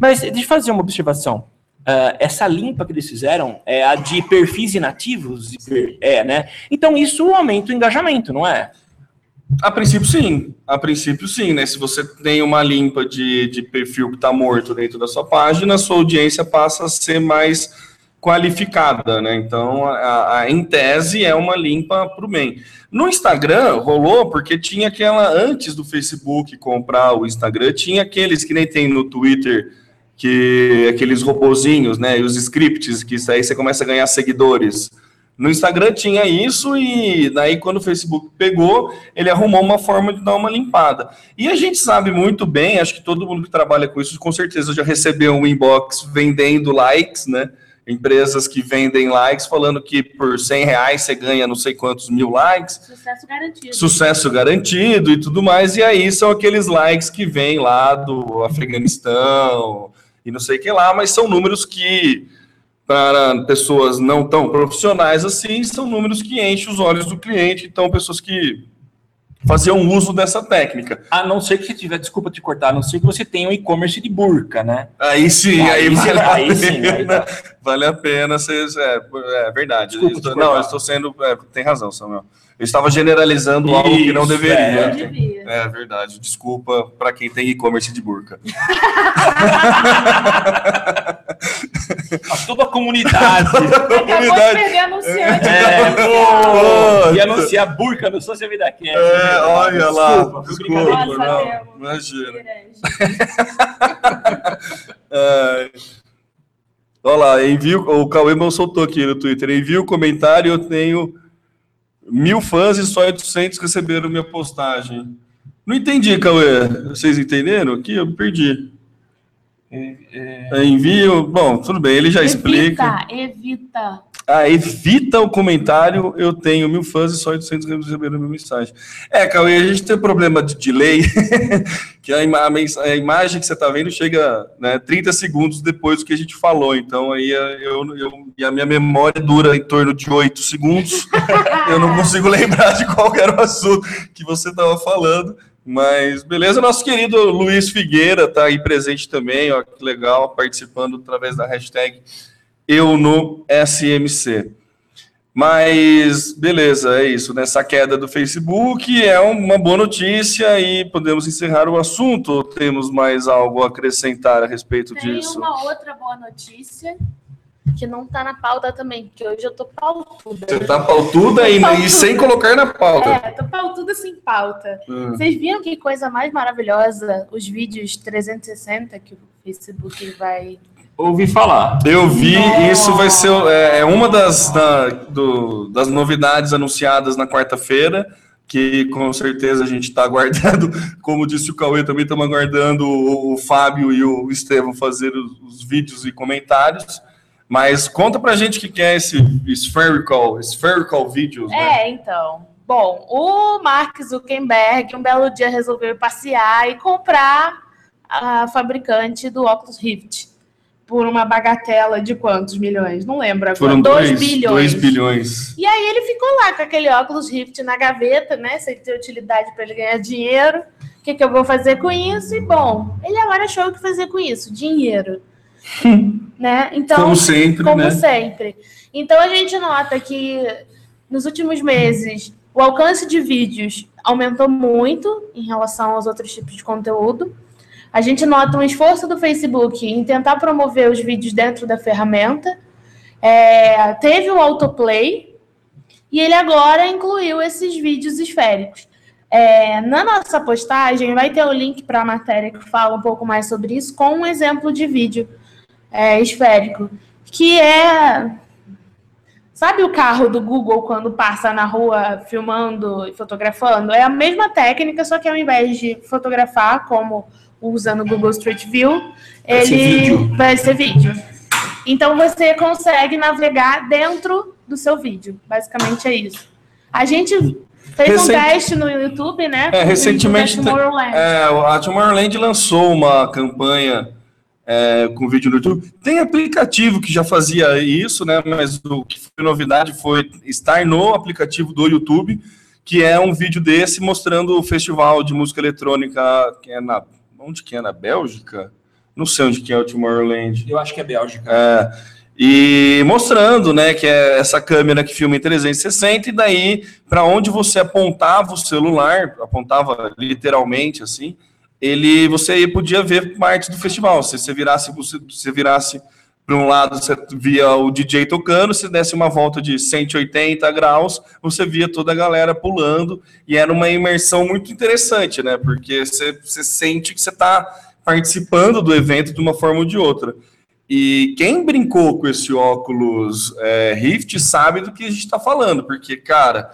Mas deixa eu fazer uma observação. Ah, essa limpa que eles fizeram é a de perfis inativos? É, né? Então isso aumenta o engajamento, não é? A princípio, sim. A princípio, sim, né? Se você tem uma limpa de, de perfil que está morto dentro da sua página, sua audiência passa a ser mais qualificada, né? Então, a, a- em tese, é uma limpa para o bem. No Instagram, rolou porque tinha aquela, antes do Facebook comprar o Instagram, tinha aqueles que nem tem no Twitter, que aqueles robozinhos, né? E os scripts, que isso aí você começa a ganhar seguidores. No Instagram tinha isso e daí quando o Facebook pegou, ele arrumou uma forma de dar uma limpada. E a gente sabe muito bem, acho que todo mundo que trabalha com isso com certeza já recebeu um inbox vendendo likes, né? Empresas que vendem likes falando que por 100 reais você ganha não sei quantos mil likes Sucesso garantido. sucesso garantido e tudo mais, e aí são aqueles likes que vêm lá do Afeganistão e não sei o que lá, mas são números que, para pessoas não tão profissionais assim, são números que enchem os olhos do cliente, então pessoas que faziam uso dessa técnica. A não ser que você tiver, desculpa te cortar, a não ser que você tenha um e-commerce de burca, né? Aí sim, aí, Aí sim, vale, aí a sim, aí pena, tá. vale a pena, vocês, é, é verdade. Desculpa estou- não, eu estou sendo, é, tem razão, Samuel. Eu estava generalizando algo que não Isso, deveria. é. Não devia. É verdade. Desculpa para quem tem e-commerce de burca. *laughs* A toda *laughs* a comunidade. Acabou de Comunidade. perder anunciante. é, Pô, pô, e anunciar burca no Social Media Cast. É, olha lá. Desculpa. Nossa, não. Imagina. *laughs* É. Olha lá, envio, o Cauê não soltou aqui no Twitter. Envio o comentário, eu tenho mil fãs e só 800 receberam minha postagem. Não entendi, Cauê. Vocês entenderam aqui? Eu me perdi. É, Envio. Bom, tudo bem, ele já explica. Evita, evita. Ah, evita o comentário, eu tenho mil fãs e só 800 receberam minha mensagem. É, Cauê, a gente tem um problema de delay, *laughs* que a, ima- a imagem que você está vendo chega né, 30 segundos depois do que a gente falou, então aí eh, eu, eu, e a minha memória dura em torno de 8 segundos, *laughs* eu não consigo lembrar de qual era o assunto que você estava falando, mas beleza, nosso querido Luiz Figueira está aí presente também, ó, que legal, participando através da hashtag eu no SMC. Mas, beleza, é isso. Nessa queda do Facebook é uma boa notícia e podemos encerrar o assunto. Ou temos mais algo a acrescentar a respeito Tem disso? uma outra boa notícia que não tá na pauta também, porque hoje eu tô pautuda. Você tá pautuda e, e sem colocar na pauta. É, tô pautuda sem pauta. Hum. Vocês viram que coisa mais maravilhosa os vídeos 360 que o Facebook vai. Ouvi falar. Eu vi, Nossa. isso vai ser é, é uma das, da- do- das novidades anunciados na quarta-feira, que com certeza a gente está aguardando, *laughs* como disse o Cauê, também estamos aguardando o, o Fábio e o Estevão fazer os, os vídeos e comentários. Mas conta pra gente o que, que é esse Spherical, Spherical Videos, né? É, então. Bom, o Mark Zuckerberg um belo dia resolveu passear e comprar a fabricante do óculos Rift por uma bagatela de quantos milhões? Não lembro agora. Foram 2 dois bilhões. dois bilhões. E aí ele ficou lá com aquele óculos Rift na gaveta, né? Sem ter utilidade para ele ganhar dinheiro. O que, que eu vou fazer com isso? E bom, ele agora achou o que fazer com isso, dinheiro. *laughs* né? Então, Como sempre, como né? sempre. Então a gente nota que nos últimos meses o alcance de vídeos aumentou muito em relação aos outros tipos de conteúdo. A gente nota um esforço do Facebook em tentar promover os vídeos dentro da ferramenta. É, teve o autoplay e ele agora incluiu esses vídeos esféricos. É, na nossa postagem vai ter o link para a matéria que fala um pouco mais sobre isso, com um exemplo de vídeo é, esférico, que é. Sabe o carro do Google quando passa na rua filmando e fotografando? É a mesma técnica, só que ao invés de fotografar, como usando o Google Street View, Vai ser ele vídeo. vai ser vídeo. Então você consegue navegar dentro do seu vídeo. Basicamente é isso. A gente fez um Recente- teste no YouTube, né? É, recentemente Tomorrowland. É, a Tomorrowland lançou uma campanha é, com vídeo no YouTube. Tem aplicativo que já fazia isso, né? Mas o que foi novidade foi estar no aplicativo do YouTube, que é um vídeo desse mostrando o festival de música eletrônica que é na. Onde que é? Na Bélgica? Não sei onde que é o Tomorrowland. Eu acho que é Bélgica. É, e mostrando, né, que é essa câmera que filma em 360 e daí para onde você apontava o celular, apontava literalmente assim, ele você podia ver parte do festival. Se você virasse, você, você virasse para um lado, você via o DJ tocando, se desse uma volta de 180 graus, você via toda a galera pulando e era uma imersão muito interessante, né? Porque você, você sente que você está participando do evento de uma forma ou de outra. E quem brincou com esse óculos é, Rift sabe do que a gente está falando, porque, cara,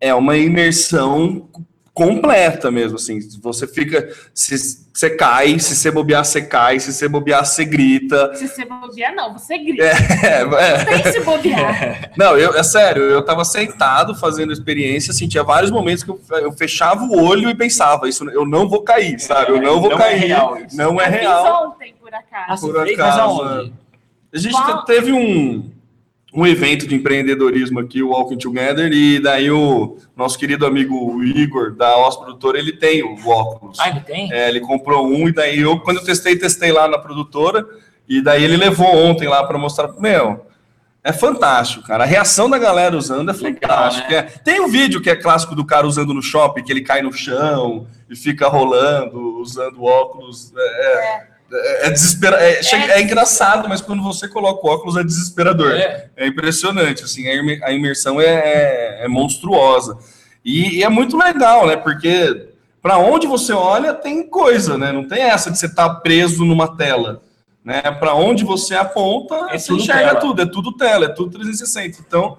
é uma imersão completa mesmo, assim, você fica, se você cai, se você bobear, você cai, se você bobear, você grita, Se você bobear, não, você grita. é, é. Tem que se bobear. *laughs* Não, eu, é sério, eu tava sentado fazendo experiência, assim, tinha vários momentos que eu, eu fechava o olho e pensava, isso, eu não vou cair, sabe? Eu não vou Não é cair, real isso. não é Eu fiz real. ontem, por acaso. por acaso, aonde? A gente Qual- te- teve um, um evento de empreendedorismo aqui, o Walking Together, e daí o nosso querido amigo Igor, da Os Produtora, ele tem o óculos. Ah, ele tem? É, ele comprou um, e daí eu, quando eu testei, testei lá na produtora, e daí ele levou ontem lá para mostrar. Meu, é fantástico, cara. A reação da galera usando é Legal, fantástica. né? É, Tem um vídeo que é clássico do cara usando no shopping, que ele cai no chão e fica rolando, usando óculos. É, é, é desespera- é, chega- é engraçado, mas quando você coloca o óculos é desesperador. É. É impressionante, assim, a imer- a imersão é, é- é monstruosa. E, e é muito legal, né? Porque para onde você olha tem coisa, né? Não tem essa de você estar preso numa tela. Né? Para onde você aponta, É você tudo enxerga tela. tudo, é tudo tela, é tudo 360. Então,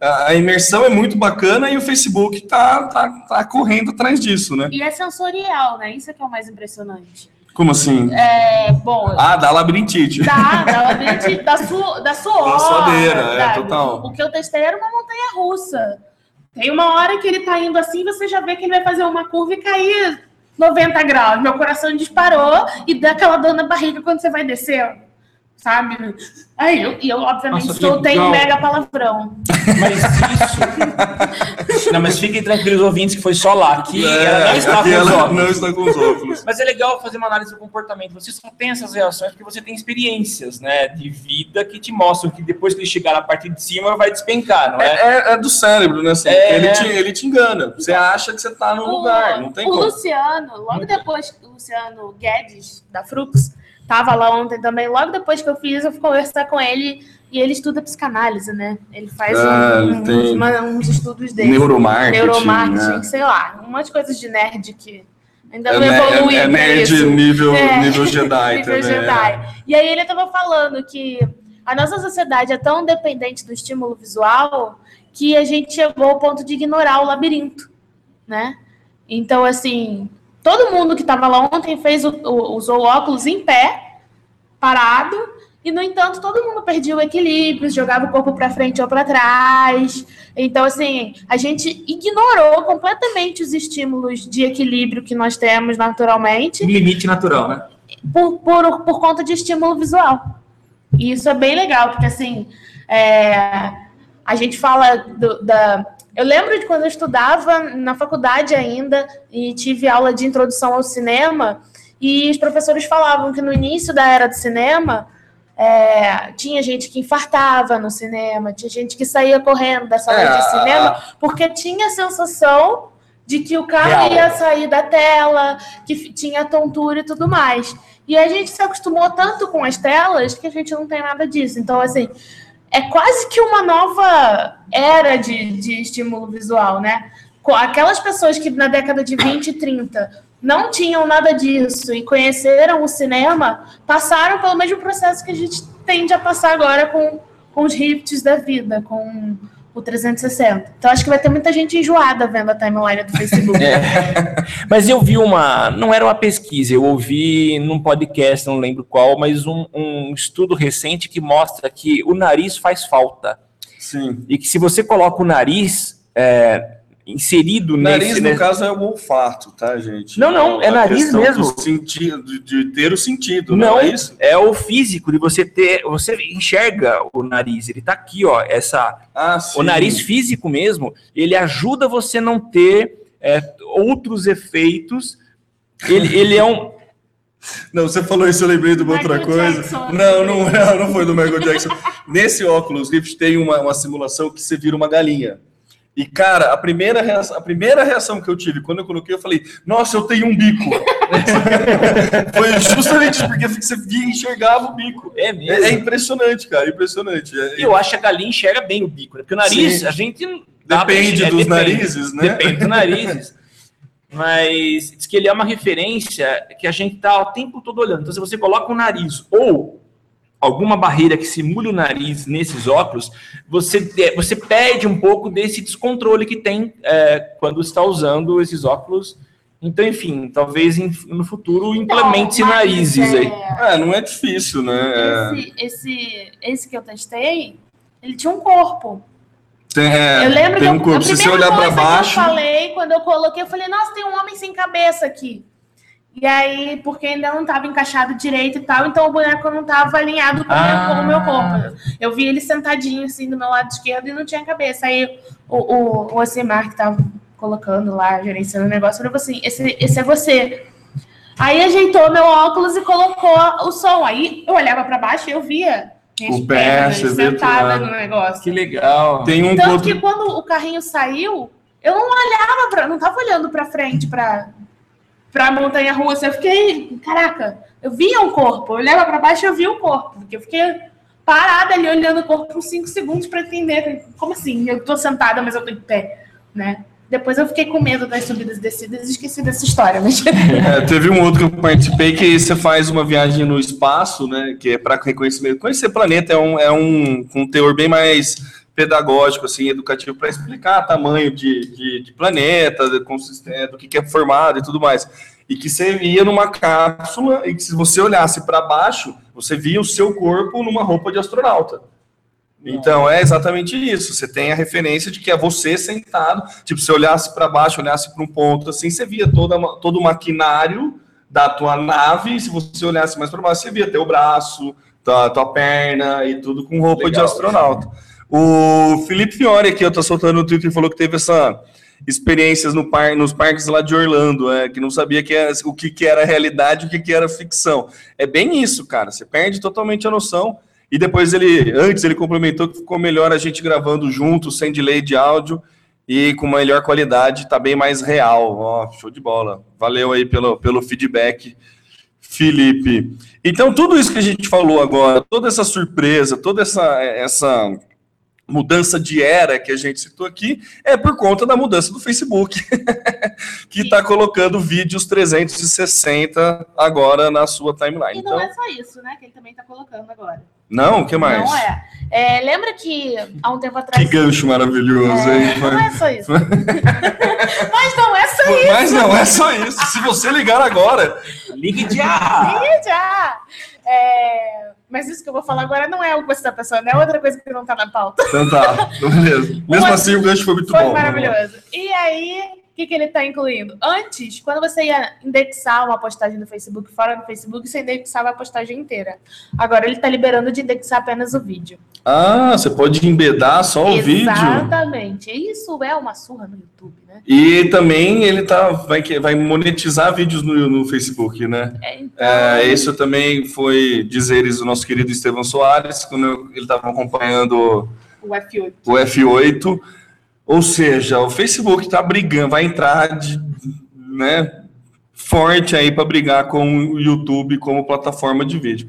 a a imersão é muito bacana e o Facebook tá, tá, tá correndo atrás disso, né? E é sensorial, né? Isso é que é o mais impressionante. Como assim? É, bom, Ah, dá labirintite. dá, dá labirintite, dá, su, dá suor. Da suadeira, é, sabe? total. O que eu testei era uma montanha russa. Tem uma hora que ele tá indo assim, você já vê que ele vai fazer uma curva e cair 90 graus. Meu coração disparou e dá aquela dor na barriga quando você vai descendo. Sabe? Aí eu, e eu obviamente, Nossa, um legal. mega palavrão. Mas isso. não, mas fiquem tranquilos, ouvintes, que foi só lá. Que ela não está com os óculos. não está com os óculos. Mas é legal fazer uma análise do comportamento. Você só tem essas reações porque você tem experiências, né, de vida que te mostram que depois que ele chegar na parte de cima vai despencar, não É, é? é- é do cérebro, né? assim, É. ele, te, ele te engana. Você acha que você tá no lugar, não tem o como. Luciano, logo depois que o Luciano Guedes, da Frux, tava lá ontem também, logo depois que eu fiz, eu fui conversar com ele e ele estuda psicanálise, né? Ele faz Ah, um- tem uma- uns estudos dele. Neuromarketing. Neuromarketing, né? sei lá, um monte de coisas de nerd que ainda É, não evolui é, é nerd isso. nível, É. nível Jedi *laughs* nível também. né? Jedi. E aí ele tava falando que a nossa sociedade é tão dependente do estímulo visual que a gente chegou ao ponto de ignorar o labirinto, né? Então, assim, todo mundo que estava lá ontem fez o, o- usou óculos em pé, parado, e no entanto todo mundo perdia o equilíbrio, jogava o corpo para frente ou para trás. Então, assim, a gente ignorou completamente os estímulos de equilíbrio que nós temos naturalmente Um limite natural, né? por, por, por conta de estímulo visual. E isso é bem legal, porque assim, é, a gente fala do- da. Eu lembro de quando eu estudava na faculdade ainda e tive aula de introdução ao cinema, e os professores falavam que no início da era do cinema é, tinha gente que infartava no cinema, tinha gente que saía correndo da sala É, de cinema, porque tinha a sensação de que o carro Real. ia sair da tela, que tinha tontura e tudo mais. E a gente se acostumou tanto com as telas que a gente não tem nada disso. Então, assim, é quase que uma nova era de, de estímulo visual, né? Aquelas pessoas que na década de 20 e 30 não tinham nada disso e conheceram o cinema, passaram pelo mesmo processo que a gente tende a passar agora com, com os hits da vida, com o 360. Então, acho que vai ter muita gente enjoada vendo a timeline do Facebook. *laughs* Mas eu vi uma, não era uma pesquisa, eu ouvi num podcast, não lembro qual, mas um, um estudo recente que mostra que o nariz faz falta. Sim. E que se você coloca o nariz é, inserido Nariz, nesse. no nesse- caso, é o olfato, tá, gente? Não, não, é a nariz mesmo. do sentido, de, ter o sentido, Não, não, é isso? é o físico de você ter. Você enxerga o nariz, ele tá aqui, ó. Essa, Ah, o nariz físico mesmo, ele ajuda você a não ter é, outros efeitos. Ele, ele é um. *laughs* Não, você falou isso, eu lembrei de uma outra coisa. Jackson. Não, não, *laughs* não, não foi do Michael Jackson. Nesse óculos Rift tem uma, uma simulação que você vira uma galinha. E, cara, a primeira, reação, a primeira reação que eu tive quando eu coloquei, eu falei, nossa, eu tenho um bico. *laughs* foi justamente porque você via enxergava o bico. É É, é impressionante, cara, impressionante. É- E eu acho que a galinha enxerga bem o bico, né? Porque o nariz, Sim. a gente. pra Depende dos depende. narizes, né? Depende dos narizes. *laughs* Mas diz que ele é uma referência que a gente tá o tempo todo olhando. Então, se você coloca o nariz ou alguma barreira que simule o nariz nesses óculos, você, é, você perde um pouco desse descontrole que tem é, quando está usando esses óculos. Então, enfim, talvez em- no futuro implemente-se Não, mas, narizes aí. é, É, não é difícil, né? É, Esse, esse, esse que eu testei, ele tinha um corpo. tem, é, eu lembro tem que um eu- corpo. a Se você olhar para coisa baixo, que eu falei, quando eu coloquei, eu falei, nossa, tem um homem sem cabeça aqui. E aí, porque ainda não estava encaixado direito e tal, então o boneco não estava alinhado com, o meu- Ah. com o meu corpo. Eu vi ele sentadinho assim do meu lado esquerdo e não tinha cabeça. Aí o, o, o Osimar que tava colocando lá, gerenciando o negócio, falou assim: esse, esse é você. Aí ajeitou meu óculos e colocou o som. Aí eu olhava para baixo e eu via minhas O pé, pernas sentada no negócio. Que legal. tem um Tanto outro. que quando o carrinho saiu, eu não olhava para, não tava olhando para frente para para montanha russa. Eu fiquei, caraca, eu via o corpo, eu olhava para baixo e eu via o corpo, porque eu fiquei parada ali olhando o corpo por cinco segundos para entender como assim, eu tô sentada, mas eu tô em pé, né? Depois eu fiquei com medo das subidas e descidas e esqueci dessa história, mas *laughs* É, teve um outro que eu participei que você faz uma viagem no espaço, né? Que é para reconhecimento. Conhecer planeta é um, é um, um teor bem mais pedagógico, assim, educativo, para explicar tamanho de, de, de planeta, de do que, que é formado e tudo mais. E que você ia numa cápsula e que se você olhasse para baixo, você via o seu corpo numa roupa de astronauta. Então é exatamente isso. Você tem a referência de que é você sentado. Tipo, se olhasse para baixo, olhasse para um ponto assim, você via toda, todo o maquinário da tua nave. E se você olhasse mais para baixo, você via teu braço, tua, tua perna e tudo com roupa de Legal. astronauta. O Felipe Fiore aqui, eu tô soltando no Twitter, falou que teve essa experiências no par, nos parques lá de Orlando, é, que não sabia que era, o que, que era realidade o que, que era ficção. É bem isso, cara. Você perde totalmente a noção. E depois ele, antes ele complementou que ficou melhor a gente gravando junto, sem delay de áudio e com melhor qualidade, tá bem mais real. Ó, show de bola. Valeu aí pelo, pelo feedback, Felipe. Então, tudo isso que a gente falou agora, toda essa surpresa, toda essa, essa mudança de era que a gente citou aqui, é por conta da mudança do Facebook, *laughs* que está colocando vídeos 360 agora na sua timeline. E não Então, é só isso, né? Que ele também tá colocando agora. não, o que mais? Não é. É, Lembra que há um tempo atrás. Que gancho maravilhoso, É, hein? não é só isso. *laughs* Mas não é só isso. Mas não é só isso. Se você ligar agora, *laughs* Ligue já! Ih, já. É, Mas isso que eu vou falar agora não é o que você está pensando, é outra coisa que não tá na pauta. então tá, *laughs* beleza. Mesmo Uma- assim, o gancho foi muito Foi bom. maravilhoso. E aí, o que, que ele está incluindo? Antes, quando você ia indexar uma postagem no Facebook fora do Facebook, você indexava a postagem inteira. Agora ele está liberando de indexar apenas o vídeo. Ah, você pode embedar só o vídeo. Exatamente. Isso é uma surra no YouTube, né? E também ele tá, vai, vai monetizar vídeos no, no Facebook, né? É, então, É, isso também foi dizeres do nosso querido Estevão Soares, quando ele estava acompanhando o F8. o F8. Ou seja, o Facebook está brigando, vai entrar de, né, forte aí para brigar com o YouTube como plataforma de vídeo.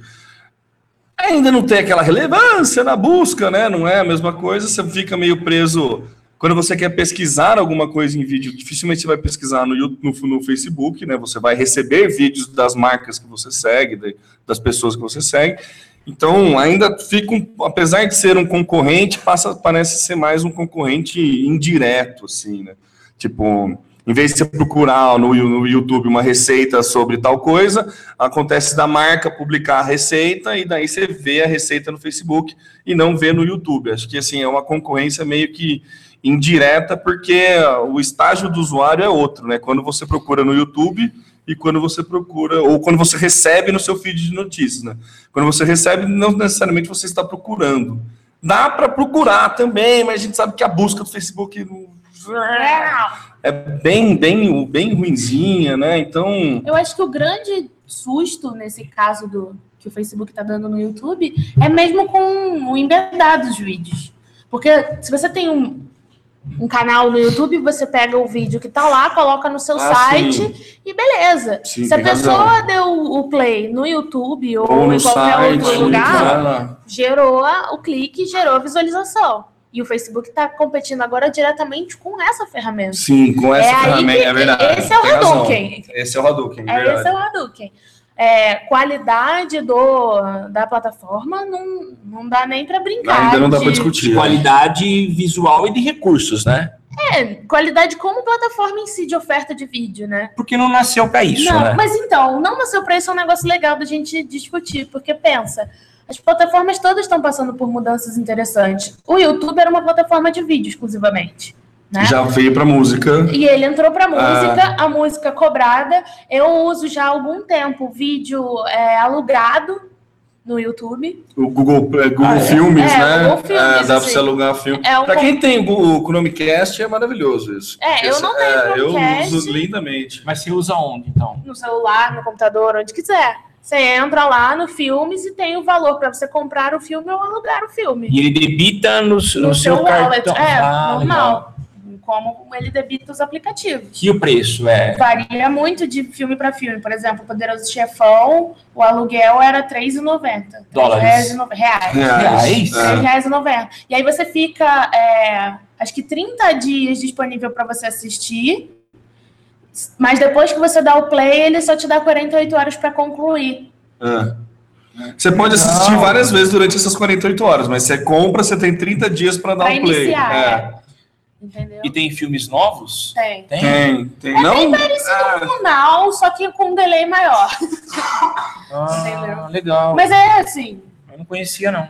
Ainda não tem aquela relevância na busca, né? Não é a mesma coisa, você fica meio preso. Quando você quer pesquisar alguma coisa em vídeo, dificilmente você vai pesquisar no, no, no Facebook, né? Você vai receber vídeos das marcas que você segue, de- das pessoas que você segue. Então, ainda fica, um, apesar de ser um concorrente, passa, parece ser mais um concorrente indireto, assim, né? Tipo, em vez de você procurar no, no YouTube uma receita sobre tal coisa, acontece da marca publicar a receita e daí você vê a receita no Facebook e não vê no YouTube. Acho que, assim, é uma concorrência meio que indireta, porque o estágio do usuário é outro, né? Quando você procura no YouTube e quando você procura, ou quando você recebe no seu feed de notícias, né? Quando você recebe, não necessariamente você está procurando. Dá para procurar também, mas a gente sabe que a busca do Facebook é bem, bem, bem ruinzinha, né? Então, Eu acho que o grande susto nesse caso do que o Facebook está dando no YouTube é mesmo com o embedado dos vídeos. Porque se você tem um, um canal no YouTube, você pega o vídeo que tá lá, coloca no seu Ah, site sim. e beleza. Sim, se a tem pessoa razão. deu o play no YouTube ou, ou no em qualquer site, outro ou lugar, gerou a- o clique, gerou a visualização. E o Facebook está competindo agora diretamente com essa ferramenta. Sim, com essa É aí ferramenta, que- é verdade. esse é o razão. Hadouken. Esse é o Hadouken, É, verdade. esse é o Hadouken. É, qualidade do, da plataforma não, não dá nem para brincar. Ainda não dá para discutir. De né? qualidade visual e de recursos, né? É, qualidade como plataforma em si de oferta de vídeo, né? Porque não nasceu para isso, não, né? Mas então, não nasceu para isso é um negócio legal da gente discutir, porque pensa, as plataformas todas estão passando por mudanças interessantes. O YouTube era uma plataforma de vídeo exclusivamente. Né? Já veio para música. E ele entrou para Ah. música, a música cobrada. Eu uso já há algum tempo vídeo é, alugado no YouTube. O Google, é, Google Ah, é? Filmes, É, né? Google Filmes, É, dá para você alugar filme. É um Para quem tem o Chromecast, é maravilhoso isso. É, eu Esse- não tenho é, Eu uso lindamente. Mas você usa onde, então? no celular, no computador, onde quiser. Você entra lá no Filmes e tem o valor para você comprar o filme ou alugar o filme. E ele debita no, no, no seu, wallet. cartão. É, Ah, legal. Como ele debita os aplicativos. E o preço é? Varia muito de filme para filme. Por exemplo, Poderoso Chefão, o aluguel era R$3,90. Dólares. 3,90 reais. Reais? É. R$3,90. E aí você fica, é, acho que 30 dias disponível para você assistir. Mas depois que você dá o play, ele só te dá 48 horas para concluir. É. Você pode assistir Não. várias vezes durante essas 48 horas, mas você compra, você tem 30 dias para dar Para o play. iniciar. É. é. Entendeu? E tem filmes novos? Tem. Tem? Tem, tem. não? Parecido Ah, com o Now, só que com um delay maior. Ah, Entendeu? legal. Mas é assim, Eu não conhecia, não.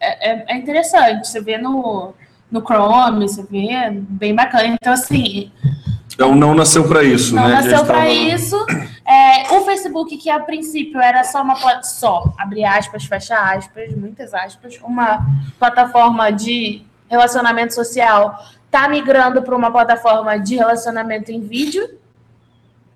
é, é- é interessante. Você vê no, no Chrome, você vê bem bacana. Então, assim, Então não nasceu para isso, não né? Nasceu para tava- isso. É, É, o Facebook, que a princípio era só uma só, abre aspas, fecha aspas, muitas aspas, uma plataforma de relacionamento social, tá migrando para uma plataforma de relacionamento em vídeo,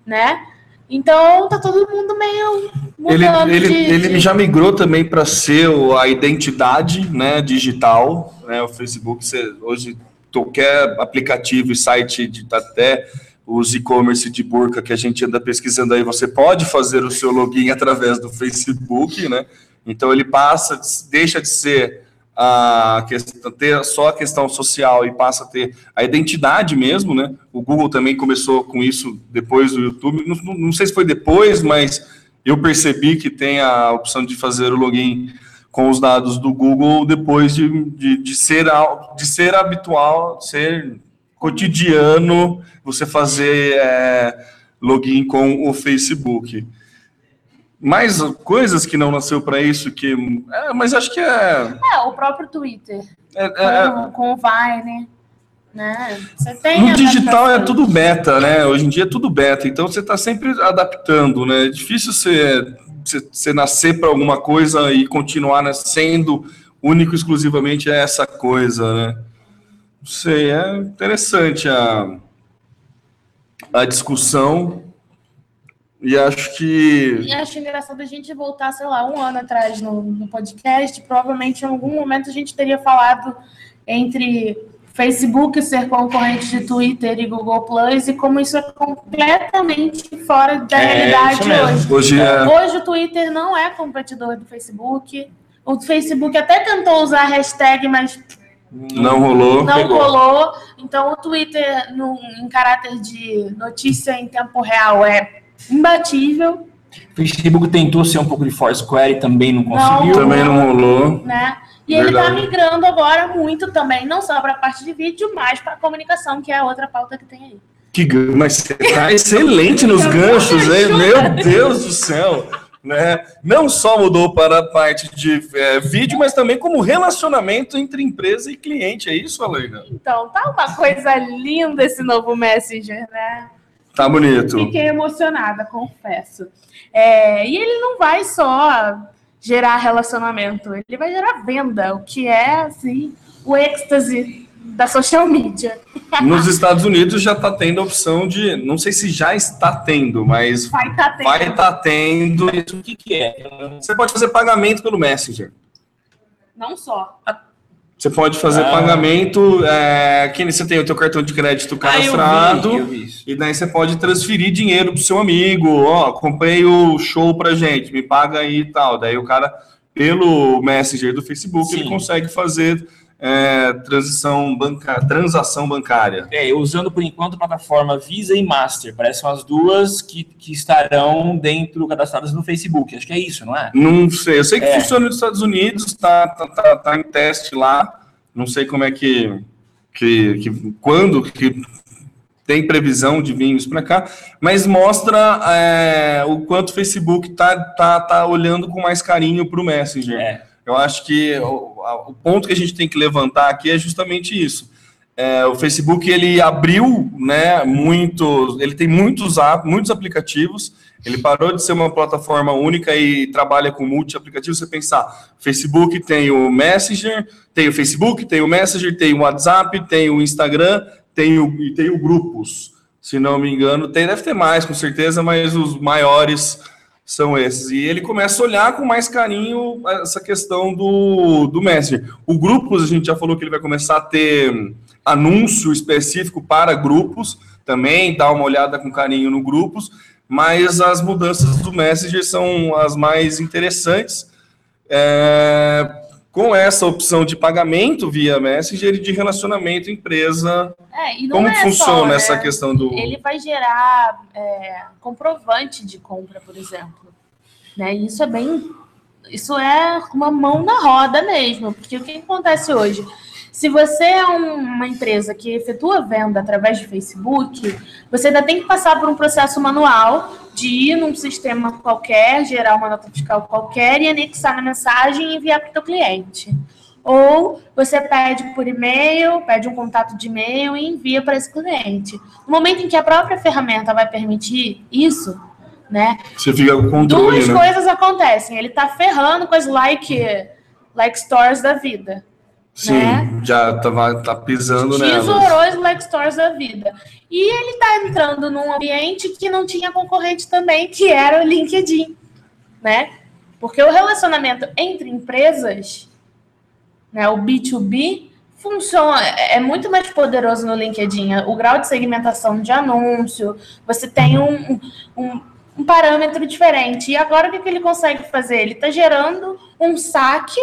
né? Então tá todo mundo meio Ele, mudando ele, de, ele de- já migrou também para ser a identidade né, digital. Né, o Facebook, você, hoje, qualquer aplicativo e site, de, até os e-commerce de burca que a gente anda pesquisando aí, você pode fazer o seu login através do Facebook. Né? Então, ele passa, de- deixa de ser a questão, ter só a questão social e passa a ter a identidade mesmo, né? O Google também começou com isso depois do YouTube. Não, não- sei se foi depois, mas eu percebi que tem a opção de fazer o login com os dados do Google depois de, de, de ser, de ser habitual, ser cotidiano você fazer é, login com o Facebook. Mais coisas que não nasceu para isso que. é, mas acho que é. É, o próprio Twitter, é- é- com, com o Vine, né? No digital é tudo beta, né? Hoje em dia é tudo beta, então você está sempre adaptando, né? É difícil você, você, você nascer para alguma coisa e continuar né, sendo único exclusivamente essa coisa, né? Não sei, é interessante a, a discussão e acho que E acho engraçado a gente voltar, sei lá, um ano atrás no, no podcast. Provavelmente em algum momento a gente teria falado entre Facebook ser concorrente de Twitter e Google Plus e como isso é completamente fora da É, realidade hoje. hoje é. Hoje o Twitter não é competidor do Facebook. O Facebook até tentou usar a hashtag, mas Não rolou. não pegou. rolou. Então o Twitter, no, em caráter de notícia em tempo real, é imbatível. O Facebook tentou ser um pouco de Foursquare e também não conseguiu. Também não rolou. né? E ele Verdade. está migrando agora muito também, não só para a parte de vídeo, mas para a comunicação, que é a outra pauta que tem aí. Que mas você tá excelente nos ganchos, hein? Meu Deus do céu! Né? Não só mudou para a parte de é, vídeo, mas também como relacionamento entre empresa e cliente. É isso, Alena? Então, tá uma coisa linda esse novo Messenger, né? Tá bonito. Fiquei emocionada, confesso. É, e ele não vai só gerar relacionamento, ele vai gerar venda, o que é, assim, o êxtase da social media. *laughs* Nos Estados Unidos já está tendo a opção de. Não sei se já está tendo, mas Vai estar tendo. vai estar tendo. O que, que é? Você pode fazer pagamento pelo Messenger. Não só. Você pode fazer Ah. pagamento. É, que você tem o teu cartão de crédito cadastrado. Ah, eu vi, eu vi isso. E daí você pode transferir dinheiro pro seu amigo. Ó, comprei o show pra gente, me paga aí e tal. Daí o cara, pelo Messenger do Facebook, ele Sim. consegue fazer é, transição banca... transação bancária. É, usando por enquanto a plataforma Visa e Master. Parecem as duas que, que estarão dentro cadastradas no Facebook. Acho que é isso, não é? Não sei, eu sei que É. funciona nos Estados Unidos, tá, tá, tá, tá em teste lá. Não sei como é que, que, que quando que tem previsão de vir isso para cá, mas mostra é, o quanto o Facebook tá, tá, tá olhando com mais carinho para o Messenger. É. Eu acho que o, o ponto que a gente tem que levantar aqui é justamente isso. É, o Facebook ele abriu, né, muitos, ele tem muitos muitos aplicativos. Ele parou de ser uma plataforma única e trabalha com multi-aplicativos. Você pensar, Facebook tem o Messenger, tem o Facebook, tem o Messenger, tem o WhatsApp, tem o Instagram, tem o, e tem o Grupos. Se não me engano, tem, deve ter mais, com certeza, mas os maiores são esses. E ele começa a olhar com mais carinho essa questão do, do Messenger. O Grupos, a gente já falou que ele vai começar a ter anúncio específico para grupos, também dá uma olhada com carinho no Grupos, mas as mudanças do Messenger são as mais interessantes. É, com essa opção de pagamento via Messenger e de relacionamento empresa, É, como é funciona só, né? essa questão do... Ele vai gerar é, comprovante de compra, por exemplo. Né? E Isso é bem. Isso é uma mão na roda mesmo. Porque o que acontece hoje? Se você é um- uma empresa que efetua venda através de Facebook, você ainda tem que passar por um processo manual de ir num sistema qualquer, gerar uma nota fiscal qualquer e anexar na mensagem e enviar para o teu cliente. Ou você pede por e-mail, pede um contato de e-mail e envia para esse cliente. No momento em que a própria ferramenta vai permitir isso, né? Você fica com controle, Duas né? coisas acontecem. Ele tá ferrando com as like, like stores da vida. Sim, né? já tá, tá pisando nelas. Tesourou as like stores da vida. E ele tá entrando num ambiente que não tinha concorrente também, que era o LinkedIn, né? Porque o relacionamento entre empresas, né, o B2B, funciona, é muito mais poderoso no LinkedIn. O grau de segmentação de anúncio, você tem um, um, um parâmetro diferente. E agora o que, que ele consegue fazer? Ele está gerando um saque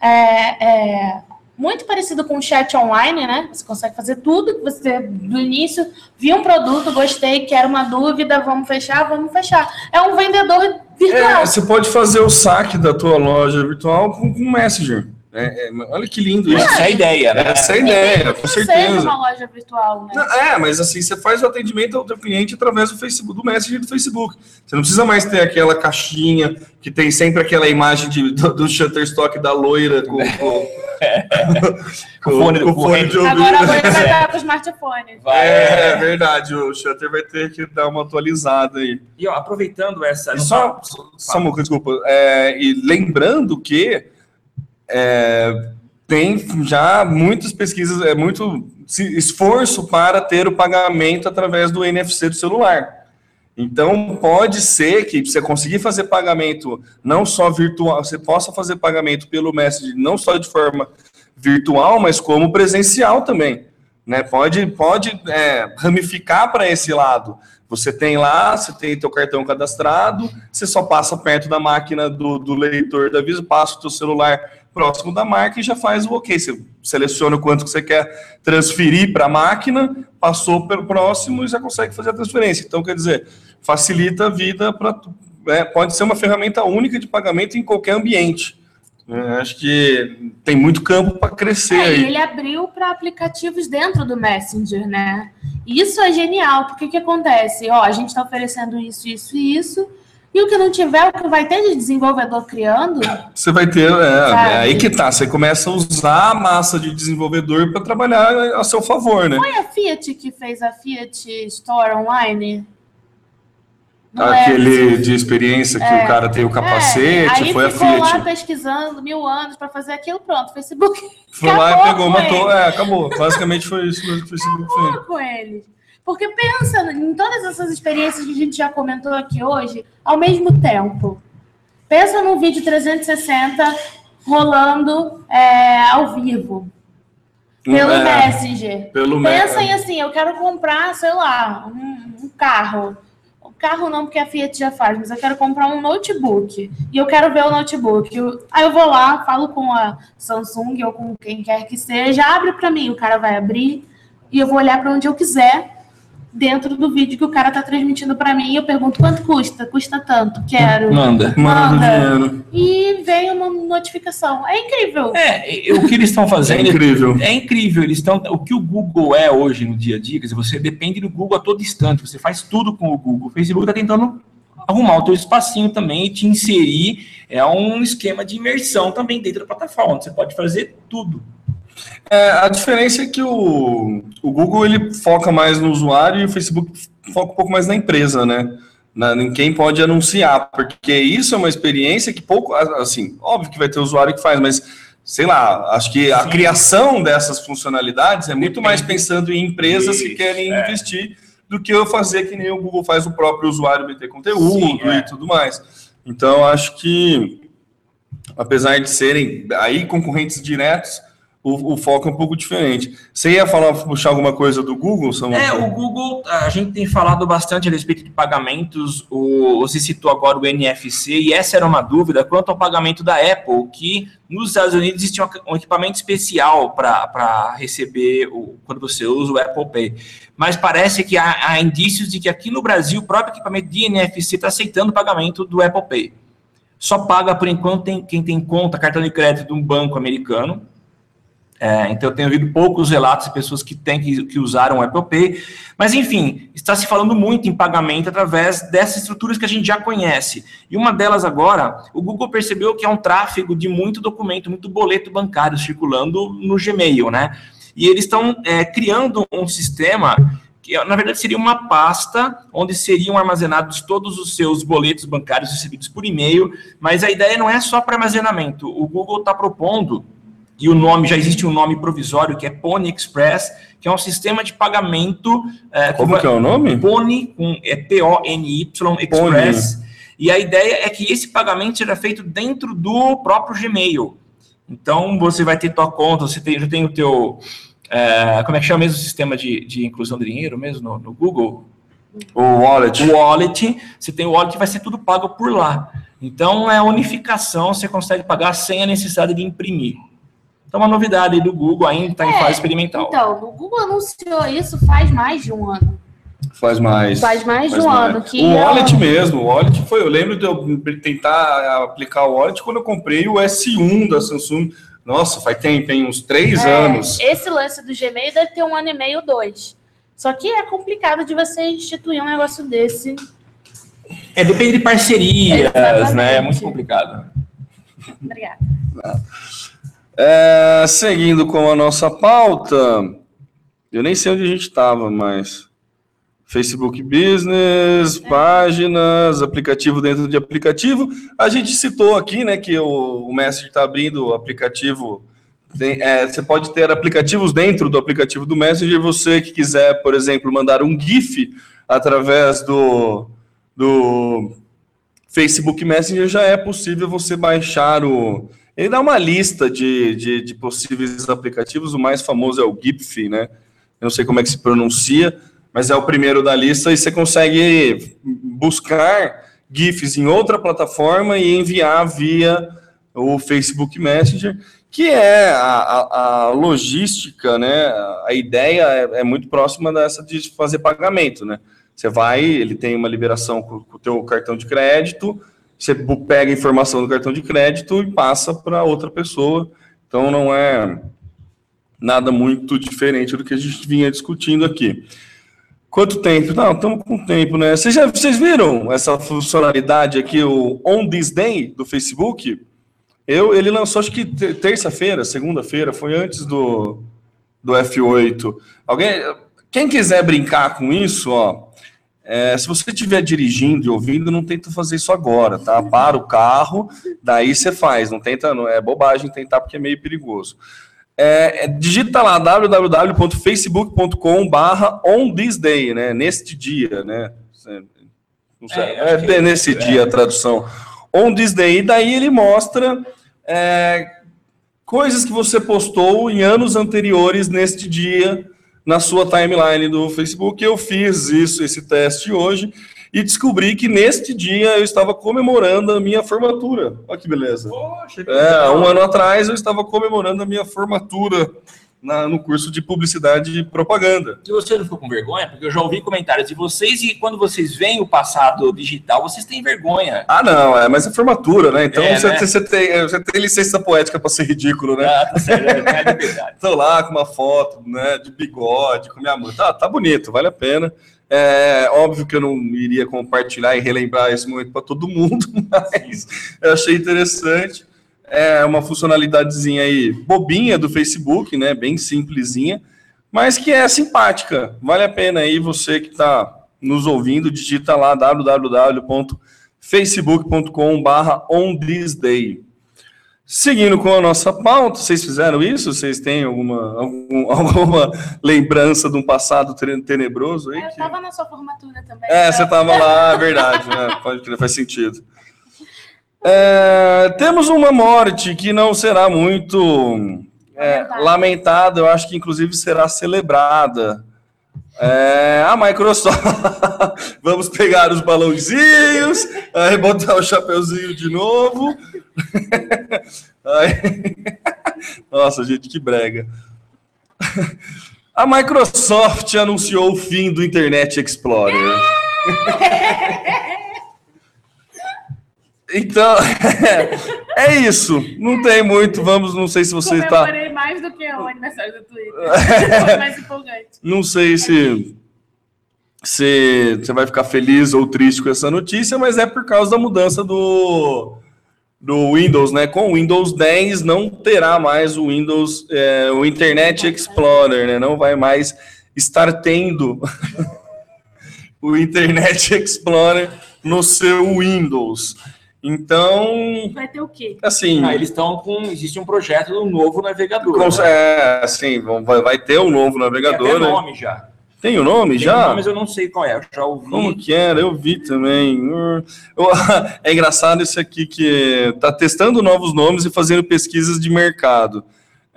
é, é, muito parecido com o chat online, né? Você consegue fazer tudo que você, do início, viu um produto, gostei, quero uma dúvida, vamos fechar, vamos fechar. É um vendedor virtual. É, você pode fazer o saque da tua loja virtual com, com Messenger. É, é, olha que lindo isso. Essa é a ideia, né? Essa é a ideia, com certeza. uma loja virtual, né? Não, É, mas assim, você faz o atendimento ao teu cliente através do Facebook, do Messenger do Facebook. Você não precisa mais ter aquela caixinha que tem sempre aquela imagem de, do, do Shutterstock da loira com, com, *laughs* Com o fone- com o fone de Agora ouvido. a loja vai estar com o smartphone. Vai, É, é verdade, o Shutter vai ter que dar uma atualizada aí. E ó, aproveitando essa. E só, Samuca, desculpa. É, e lembrando que é, tem já muitas pesquisas, é muito esforço para ter o pagamento através do NFC do celular. Então, pode ser que você conseguir fazer pagamento não só virtual, você possa fazer pagamento pelo Messenger, não só de forma virtual, mas como presencial também. Né? Pode, pode é, ramificar para esse lado. Você tem lá, você tem teu cartão cadastrado, você só passa perto da máquina do, do leitor da Visa, passa o teu celular próximo da marca e já faz o ok. Você seleciona o quanto que você quer transferir para a máquina, passou pelo próximo e já consegue fazer a transferência. Então, quer dizer, facilita a vida para. É, pode ser uma ferramenta única de pagamento em qualquer ambiente. É, acho que tem muito campo para crescer É, e aí. ele abriu para aplicativos dentro do Messenger, né? Isso é genial, porque o que acontece? Ó, a gente está oferecendo isso, isso e isso, e o que não tiver, o que vai ter de desenvolvedor criando, Você vai ter, é, é aí que tá. Você começa a usar a massa de desenvolvedor para trabalhar a seu favor, né? foi a Fiat que fez a Fiat Store Online? Não é? Aquele de experiência que o cara tem o É, capacete, aí foi a ficou lá Fiat. pesquisando mil anos para fazer aquilo, pronto, Facebook Foi lá e pegou, matou. ele. É, acabou. Basicamente foi isso mesmo que o Facebook fez. com eles. Porque pensa em todas essas experiências que a gente já comentou aqui hoje, ao mesmo tempo. Pensa num vídeo 360 rolando é, ao vivo, pelo É, Messenger. Pelo Pensa em assim, eu quero comprar, sei lá, um, um carro. O carro não, porque a Fiat já faz, mas eu quero comprar um notebook. E eu quero ver o notebook. Eu- aí eu vou lá, falo com a Samsung ou com quem quer que seja, abre para mim, o cara vai abrir e eu vou olhar para onde eu quiser dentro do vídeo que o cara tá transmitindo para mim eu pergunto quanto custa? Custa tanto, quero. Manda. Manda Manda. dinheiro. E vem uma notificação. É incrível. É, o que eles estão É fazendo incrível. É incrível, eles estão. O que o Google é hoje no dia a dia, quer dizer, você depende do Google a todo instante, você faz tudo com o Google. O Facebook está tentando arrumar o teu espacinho também e te inserir. É um esquema de imersão também dentro da plataforma, onde você pode fazer tudo. É, a diferença é que o, o Google ele foca mais no usuário e o Facebook foca um pouco mais na empresa, né? Na, em quem pode anunciar, porque isso é uma experiência que pouco, assim, óbvio que vai ter usuário que faz, mas sei lá, acho que a Sim. criação dessas funcionalidades é muito mais pensando em empresas que Isso, querem é. investir do que eu fazer que nem o Google faz o próprio usuário meter conteúdo Sim, é. e tudo mais. Então, acho que apesar de serem aí concorrentes diretos, o, o foco é um pouco diferente. Você ia falar, puxar alguma coisa do Google, Samuel? É, o Google, a gente tem falado bastante a respeito de pagamentos, o, você citou agora o NFC, e essa era uma dúvida quanto ao pagamento da Apple, que nos Estados Unidos existe um, equipamento especial para receber o, quando você usa o Apple Pay. Mas parece que há, há indícios de que aqui no Brasil o próprio equipamento de NFC está aceitando o pagamento do Apple Pay. Só paga, por enquanto, tem, quem tem conta, cartão de crédito de um banco americano, é, então, eu tenho ouvido poucos relatos de pessoas que têm que, que usaram o Apple Pay. Mas, enfim, está se falando muito em pagamento através dessas estruturas que a gente já conhece. E uma delas agora, o Google percebeu que é um tráfego de muito documento, muito boleto bancário circulando no Gmail, né? E eles estão é, criando um sistema que na verdade seria uma pasta onde seriam armazenados todos os seus boletos bancários recebidos por e-mail, mas a ideia não é só para armazenamento. O Google está propondo, e o nome, já existe um nome provisório, que é Pony Express, que é um sistema de pagamento. é, Como que é o nome? Pony, com, é P-O-N-Y Express. E a ideia é que esse pagamento seja feito dentro do próprio Gmail. Então, você vai ter tua conta, você tem, já tem o teu... é, como é que chama mesmo o sistema de, de inclusão de dinheiro mesmo no, no Google? O wallet. O wallet, você tem o wallet, vai ser tudo pago por lá. Então, é unificação, você consegue pagar sem a necessidade de imprimir. Então, uma novidade aí do Google ainda está em É, fase experimental. Então, o Google anunciou isso faz mais de um ano. Faz mais. Faz mais de um mais. ano. Que o é wallet mesmo, o wallet foi. Eu lembro de eu tentar aplicar o wallet quando eu comprei o S1 da Samsung. Nossa, faz tempo, hein? Uns três É, anos. Esse lance do Gmail deve ter um ano e meio, dois. Só que é complicado de você instituir um negócio desse. É, depende de parcerias, Exatamente. né? É muito complicado. Obrigada. É, seguindo com a nossa pauta, eu nem sei onde a gente estava, mas Facebook Business, páginas, aplicativo dentro de aplicativo. A gente citou aqui, né, que o, o Messenger está abrindo o aplicativo. tem- é, você pode ter aplicativos dentro do aplicativo do Messenger. Você que quiser, por exemplo, mandar um GIF através do, do Facebook Messenger, já é possível você baixar o. Ele dá uma lista de, de, de possíveis aplicativos. O mais famoso é o GIF, né? Eu não sei como é que se pronuncia, mas é o primeiro da lista e você consegue buscar GIFs em outra plataforma e enviar via o Facebook Messenger, que é a, a, a logística, né? A ideia é, é muito próxima dessa de fazer pagamento, né? Você vai, ele tem uma liberação com com o teu cartão de crédito, você pega a informação do cartão de crédito e passa para outra pessoa. Então não é nada muito diferente do que a gente vinha discutindo aqui. Quanto tempo? Não, estamos com tempo, né? Vocês, já, vocês viram essa funcionalidade aqui, o On This Day do Facebook? Eu, ele lançou, acho que te- terça-feira, segunda-feira, foi antes do, do F8. Alguém, quem quiser brincar com isso, ó, é, se você estiver dirigindo e ouvindo, não tenta fazer isso agora, tá? Para o carro, daí você faz. Não tenta, não é bobagem tentar porque é meio perigoso. É, é, digita lá www.facebook.com/barra on this day, né? Neste dia, né? Não sei, É, é, é nesse dia a tradução. On this day, daí ele mostra é, coisas que você postou em anos anteriores neste dia na sua timeline do Facebook. Eu fiz isso, esse teste hoje, e descobri que neste dia eu estava comemorando a minha formatura. Olha que beleza. Poxa, que É, um ano atrás eu estava comemorando a minha formatura na- no curso de publicidade e propaganda. E você não ficou com vergonha? Porque eu já ouvi comentários de vocês e quando vocês veem o passado digital, vocês têm vergonha. Ah, não, é, mas é formatura, né? Então É, você, né? você tem, você tem licença poética para ser ridículo, né? Ah, tá certo, é verdade. *laughs* Tô lá com uma foto, né, de bigode, com minha mãe. Tá, tá bonito, vale a pena. É óbvio que eu não iria compartilhar e relembrar esse momento para todo mundo, *laughs* mas eu achei interessante. É uma funcionalidadezinha aí bobinha do Facebook, né, bem simplesinha, mas que é simpática. Vale a pena aí você que está nos ouvindo, digita lá www.facebook.com/barra on this day. Seguindo com a nossa pauta, vocês fizeram isso? Vocês têm alguma, algum- *laughs* alguma lembrança de um passado tenebroso aí? Eu que- tava na sua formatura também. É, então- você estava lá, é verdade, né? Pode faz sentido. É, temos uma morte que não será muito é, lamentada, eu acho que inclusive será celebrada. É, a Microsoft. *laughs* Vamos pegar os balãozinhos, aí botar o chapeuzinho de novo. *laughs* Aí- *laughs* Nossa, gente, que brega. A Microsoft anunciou o fim do Internet Explorer. Então, *laughs* é isso. Não tem muito. Vamos, não sei se você está. Comemorei mais do que o aniversário do Twitter. Foi mais empolgante. Não sei se, se você vai ficar feliz ou triste com essa notícia, mas é por causa da mudança do, do Windows, né? Com o Windows 10 não terá mais o Windows, é, o Internet Explorer, né? Não vai mais estar tendo *laughs* o Internet Explorer no seu Windows. Então, Vai ter o quê? assim, Ah, eles estão com. Existe um projeto do novo navegador. cons- né? é, assim, vai, vai ter um novo Tem navegador. até né? nome já. Tem o nome Tem já? nome, mas eu não sei qual é. Eu já ouvi. Como que era? Eu vi também. *laughs* É engraçado isso aqui que tá testando novos nomes e fazendo pesquisas de mercado.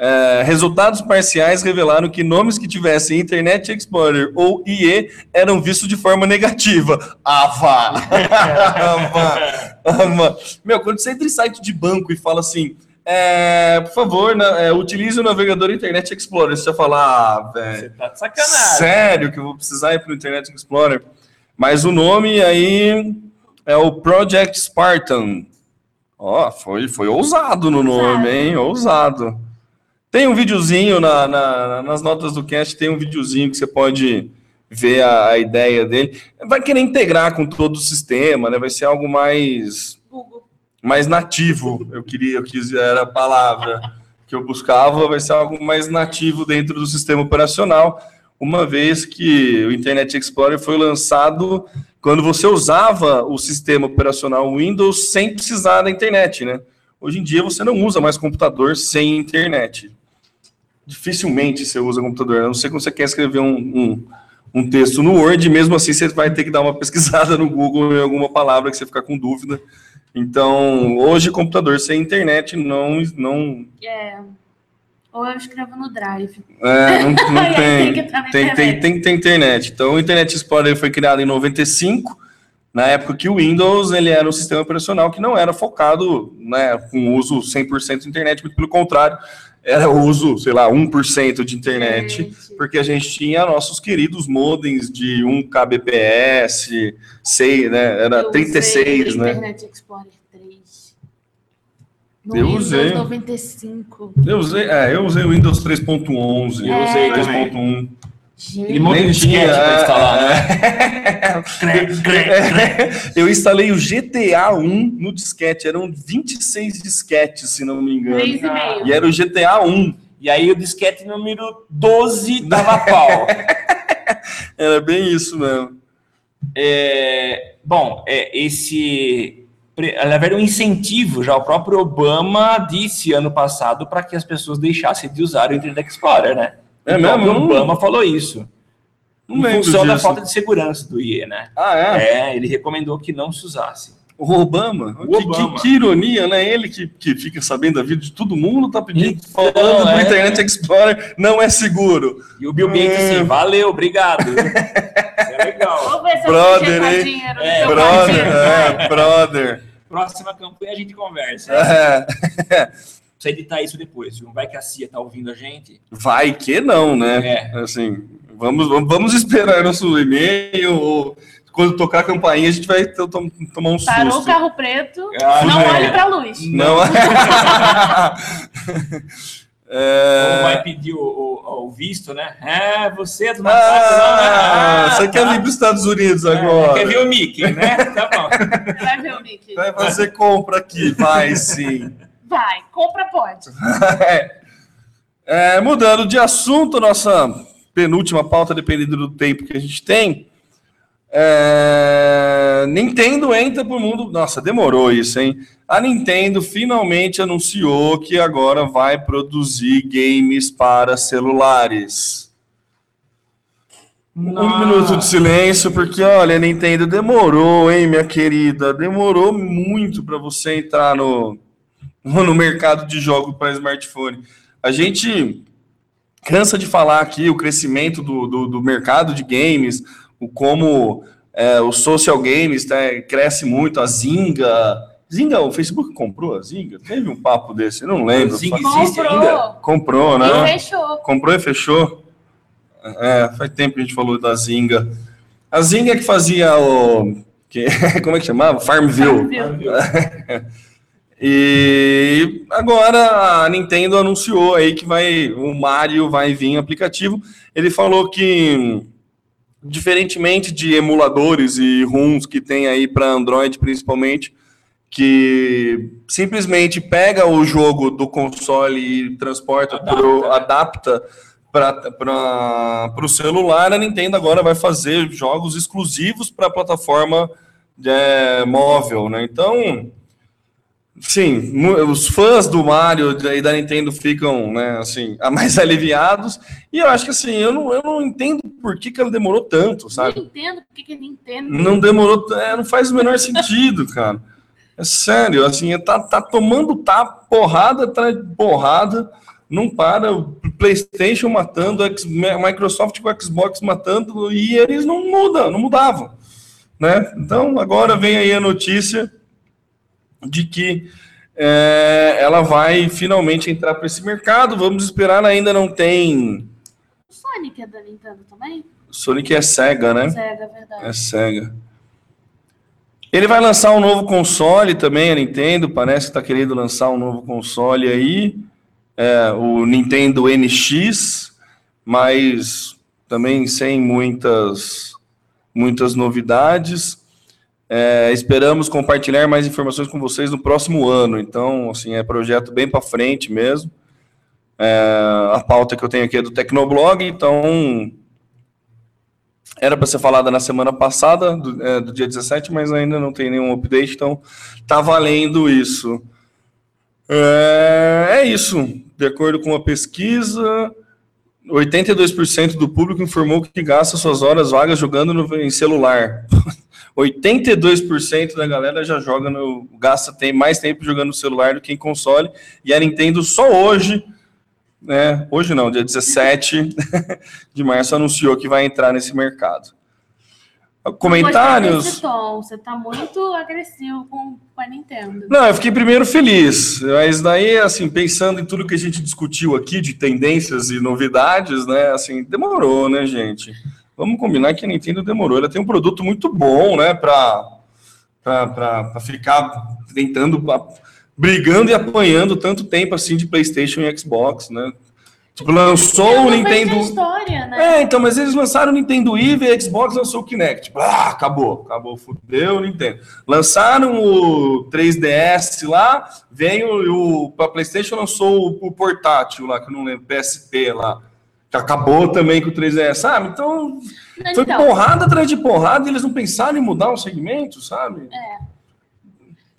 É, resultados parciais revelaram que nomes que tivessem Internet Explorer ou IE eram vistos de forma negativa. Ah, vá! Ah, vá! Ah, vá! Meu, quando você entra em site de banco e fala assim, é, por favor, na- é, utilize o navegador Internet Explorer, você vai falar, ah, velho. Você tá de sacanagem. Sério que eu vou precisar ir para o Internet Explorer? Mas o nome aí é o Project Spartan. Ó, foi, foi ousado no nome, hein? Ousado. Tem um videozinho na, na- nas notas do cast, tem um videozinho que você pode ver a, a ideia dele. Vai querer integrar com todo o sistema, né? Vai ser algo mais mais nativo, eu queria, eu quis, era a palavra que eu buscava, vai ser algo mais nativo dentro do sistema operacional, uma vez que o Internet Explorer foi lançado quando você usava o sistema operacional Windows sem precisar da internet, né? Hoje em dia você não usa mais computador sem internet. Dificilmente você usa computador, a não ser que você quer escrever um, um, um texto no Word, mesmo assim você vai ter que dar uma *laughs* pesquisada no Google em alguma palavra que você ficar com dúvida. Então, hoje, computador sem internet não, não, É. Ou eu escrevo no Drive. é, não, *laughs* não tem. tem Tem, tem que ter internet. Então, o Internet Explorer foi criado em 95, na época que o Windows ele era um sistema operacional que não era focado né, com uso 100% de internet, muito pelo contrário, era uso, sei lá, 1% de internet, Gente. porque a gente tinha nossos queridos modems de 1 kbps, 6, né, era Eu 36, usei né? Internet Explorer 3. No Eu Windows usei. 95. Eu usei, é, eu usei o Windows 3.11, eu É. usei 3.1. Gente, Ele monta um disquete pra instalar, né? *laughs* É, Eu instalei o GTA 1 no disquete, eram 26 disquetes, se não me engano. 3,5. E era o GTA 1, E aí o disquete número 12 dava *laughs* pau. era bem isso mesmo. É, bom, é, esse. Na verdade, um incentivo, já o próprio Obama disse ano passado para que as pessoas deixassem de usar o Internet Explorer, né? É o mesmo? próprio Obama falou isso. Não em função da disso. falta de segurança do IE, né? Ah, é? É, ele recomendou que não se usasse. O Obama? O Que- Obama. Que, que ironia, né? Ele que, que fica sabendo da vida de todo mundo, tá pedindo, Então, falando do é. Internet Explorer não é seguro. E o Bill Gates É. assim, valeu, obrigado. *laughs* Isso é legal. Vou ver se Brother, hein? É, Brother, é, brother. Próxima campanha a gente conversa. É. Precisa editar isso depois, viu? Vai que a CIA tá ouvindo a gente. Vai que não, né? É. Assim, vamos, vamos- esperar nosso e-mail. Ou quando tocar a campainha, a gente vai to- to- tomar um Parou o susto. carro preto, Ah, não é. olhe pra luz. Não. *laughs* Ou vai é... pedir o, o- o visto, né? É, você é do macaco, Ah, né? você quer vir para os Estados Unidos É, agora? Quer ver o Mickey, né? Tá bom. Vai ver o Mickey. Vai fazer compra aqui, vai sim. Vai, compra pode. *laughs* É, mudando de assunto, nossa penúltima pauta, dependendo do tempo que a gente tem. É, Nintendo entra pro mundo. Nossa, demorou isso, hein? A Nintendo finalmente anunciou que agora vai produzir games para celulares. Um minuto de silêncio, porque olha, a Nintendo demorou, hein, minha querida? Demorou muito para você entrar no, no mercado de jogos para smartphone. A gente cansa de falar aqui o crescimento do, do, do mercado de games, o como é, o social games tá, cresce muito, a Zynga. Zynga, o Facebook comprou a Zynga? Teve um papo desse, eu não lembro. Zynga existe ainda? Comprou. Comprou, né? E fechou. Comprou e fechou. É, faz tempo que a gente falou da Zinga. A Zinga que fazia o. Que, *laughs* como é que chamava? Farmville. Viu? *laughs* E agora a Nintendo anunciou aí que vai o Mario vai vir em aplicativo. Ele falou que diferentemente de emuladores e ROMs que tem aí para Android principalmente, que simplesmente pega o jogo do console e transporta Adapta, pro, adapta para o celular, a Nintendo agora vai fazer jogos exclusivos para a plataforma é, móvel, né? Então, sim, os fãs do Mario e da Nintendo ficam, né, assim, *laughs* mais aliviados. E eu acho que assim, eu não, eu não entendo por que, que ela demorou tanto, sabe? Não entendo por que que Nintendo... Não demorou, é, não faz o menor sentido, *laughs* cara. É sério, assim, tá, tá tomando tá porrada atrás de porrada, não para, o PlayStation matando, a Microsoft com o Xbox matando, e eles não mudam, não mudavam. Né? Então, agora vem aí a notícia de que é, ela vai finalmente entrar para esse mercado. Vamos esperar, ainda não tem. O Sonic é da Nintendo também? Sonic é Sega, né? Sega, verdade. É Sega. Ele vai lançar um novo console também, a Nintendo. Parece que está querendo lançar um novo console aí. É, o Nintendo NX, mas também sem muitas, muitas novidades. É, esperamos compartilhar mais informações com vocês no próximo ano. Então, assim, é projeto bem para frente mesmo. É, a pauta que eu tenho aqui é do Tecnoblog, então era para ser falada na semana passada, do, é, do, dia 17, mas ainda não tem nenhum update, então tá valendo isso. É, é isso. De acordo com a pesquisa, 82% do público informou que gasta suas horas vagas jogando no, em celular. *laughs* 82% da galera já joga no. gasta tem mais tempo jogando no celular do que em console. E a Nintendo só hoje né, hoje não, dia 17 *laughs* de março, anunciou que vai entrar nesse mercado. Comentários. Tom, você tá muito agressivo com, com a Nintendo. Não, eu fiquei primeiro feliz, mas daí, assim, pensando em tudo que a gente discutiu aqui de tendências e novidades, né, assim, demorou, né, gente? Vamos combinar que a Nintendo demorou. Ela tem um produto muito bom, né, para ficar tentando brigando e apanhando tanto tempo assim de PlayStation e Xbox, né? Tipo, lançou o Nintendo. História, né? É, então, mas eles lançaram o Nintendo Wii e a Xbox lançou o Kinect. Tipo, ah, acabou, acabou, fudeu o Nintendo. Lançaram o 3DS lá, veio o. Para PlayStation lançou o, o, portátil lá, que eu não lembro, PSP lá. Acabou também com o 3DS, sabe? Então, não, foi então. porrada atrás de porrada e eles não pensaram em mudar o segmento, sabe? É.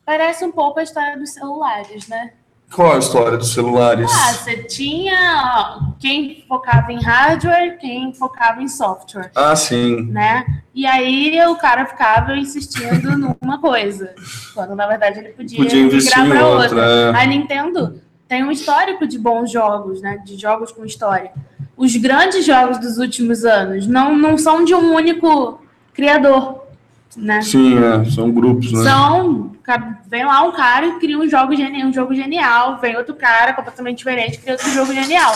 Parece um pouco a história dos celulares, né? Qual a história dos celulares? Ah, você tinha quem focava em hardware, quem focava em software. Ah, sim. Né? E aí o cara ficava insistindo *laughs* numa coisa, quando na verdade ele podia, podia migrar para outra. outra. É. A Nintendo tem um histórico de bons jogos, né? De jogos com história. Os grandes jogos dos últimos anos não, não são de um único criador né? Sim, é, são grupos, né? São, vem lá um cara e cria um jogo, genial, um jogo genial, vem outro cara completamente diferente e cria outro jogo genial.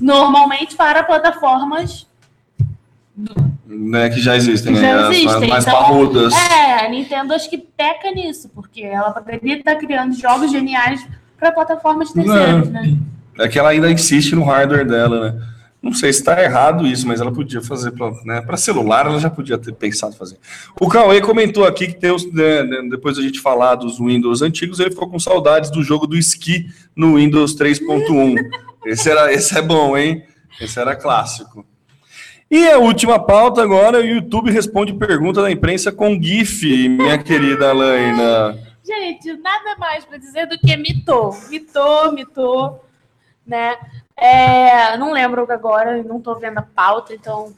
Normalmente para plataformas né, que já existem, que né? Já existem. mais então, parrudas. É, a Nintendo acho que peca nisso, porque ela poderia estar criando jogos geniais para plataformas terceiras, né? É que ela ainda insiste no hardware dela, né? Não sei se está errado isso, mas ela podia fazer para né, celular, ela já podia ter pensado fazer. O Cauê comentou aqui que tem os, né, né depois da gente falar dos Windows antigos, ele ficou com saudades do jogo do esqui no Windows 3.1. esse, esse é bom, hein? Esse era clássico. E a última pauta agora, o YouTube responde pergunta da imprensa com GIF, minha querida Alaina. Gente, nada mais para dizer do que mitou, mitou, mitou, né? É, não lembro agora, não estou vendo a pauta, então.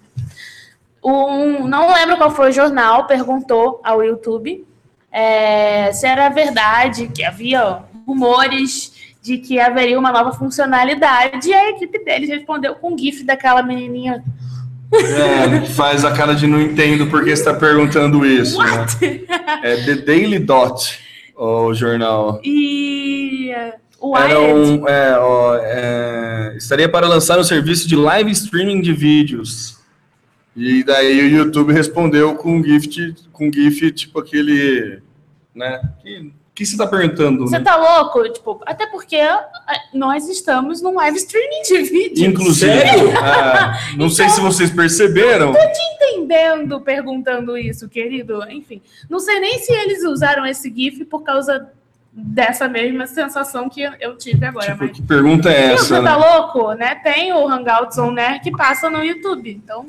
Um, não lembro qual foi o jornal, perguntou ao YouTube é, se era verdade que havia rumores de que haveria uma nova funcionalidade, e a equipe deles respondeu com um GIF daquela menininha. É, faz a cara de não entendo porque está perguntando isso. Né? É The Daily Dot, o jornal. *laughs* E era um, é, ó, é, estaria para lançar um serviço de live streaming de vídeos. E daí o YouTube respondeu com um gift, com um GIF, tipo aquele. Né? Que, que você está perguntando? Você né? tá louco? Tipo, até porque nós estamos num live streaming de vídeo. Inclusive, é, *laughs* não então, sei se vocês perceberam. Tô te entendendo perguntando isso, querido. Enfim, não sei nem se eles usaram esse GIF por causa dessa mesma sensação que eu tive agora. Tipo, mas... que pergunta é essa, você né? tá louco, né? Tem o Hangouts On Air que passa no YouTube. Então,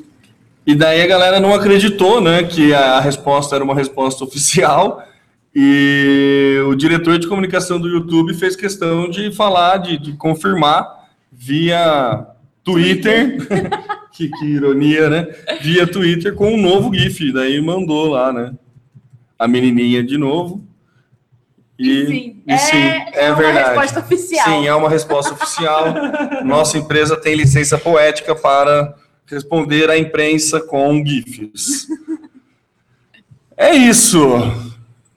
E daí a galera não acreditou, né, que a resposta era uma resposta oficial. E o diretor de comunicação do YouTube fez questão de falar, de, de confirmar via Twitter, *laughs* que, que ironia, né? Via Twitter com um novo GIF. Daí mandou lá, né? A menininha de novo. E, sim, e sim, é, é uma verdade. resposta oficial. Sim, é uma resposta oficial. *laughs* Nossa empresa tem licença poética para responder à imprensa com GIFs. É isso.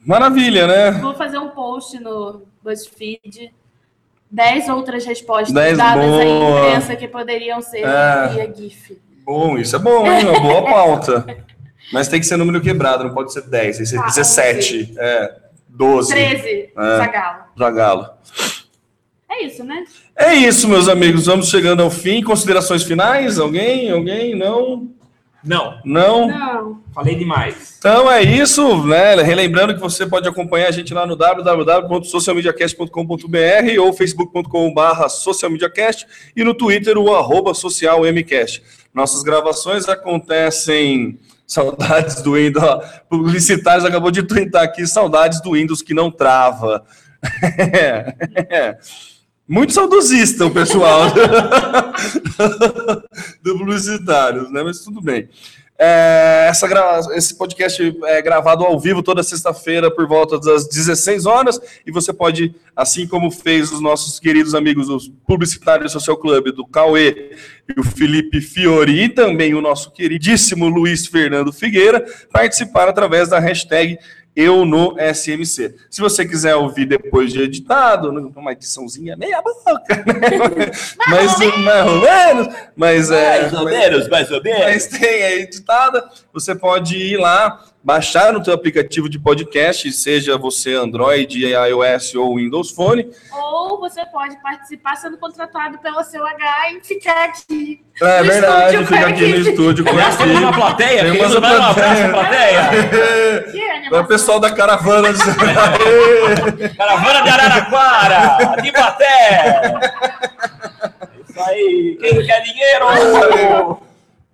Maravilha, né? Vou fazer um post no BuzzFeed. Dez outras respostas Dez dadas à boa. imprensa que poderiam ser É. via GIF. Bom, isso é bom, hein? Uma boa pauta. *laughs* Mas tem que ser número quebrado, não pode ser 10, tem que ser Ah, 17. É, 12. 13, É. Zagalo. Zagalo. É isso, né? É isso, meus amigos. Vamos chegando ao fim. Considerações finais? Alguém? Alguém? Não? Não, Não? Não. falei demais. Então é isso, né? Relembrando que você pode acompanhar a gente lá no www.socialmediacast.com.br ou facebook.com.br socialmediacast e no Twitter o arroba socialmcast. Nossas gravações acontecem. Saudades do Windows. Publicitários acabou de twittar aqui, saudades do Windows que não trava. *laughs* É. Muito saudosista o pessoal *laughs* do Publicitários, né? Mas tudo bem. É, essa Esse podcast é gravado ao vivo toda sexta-feira por volta das 16 horas e você pode, assim como fez os nossos queridos amigos os publicitários Social Club do Cauê e o Felipe Fiori e também o nosso queridíssimo Luiz Fernando Figueira, participar através da hashtag eu no SMC. Se você quiser ouvir depois de editado, uma ediçãozinha meia boca, né? mas *laughs* mais ou menos, mas é mais ou menos, mais ou menos. mas tem aí editada. Você pode ir lá, baixar no teu aplicativo de podcast, seja você Android, iOS ou Windows Phone. Ou você pode participar sendo contratado pela seu H e ficar aqui. É No verdade, estúdio fica com a aqui no estúdio com a temos uma plateia, Tem uma um plateia. *laughs* Que É o pessoal da caravana. *laughs* Caravana de Araraquara, de Baté. *laughs* Isso aí, quem quer dinheiro?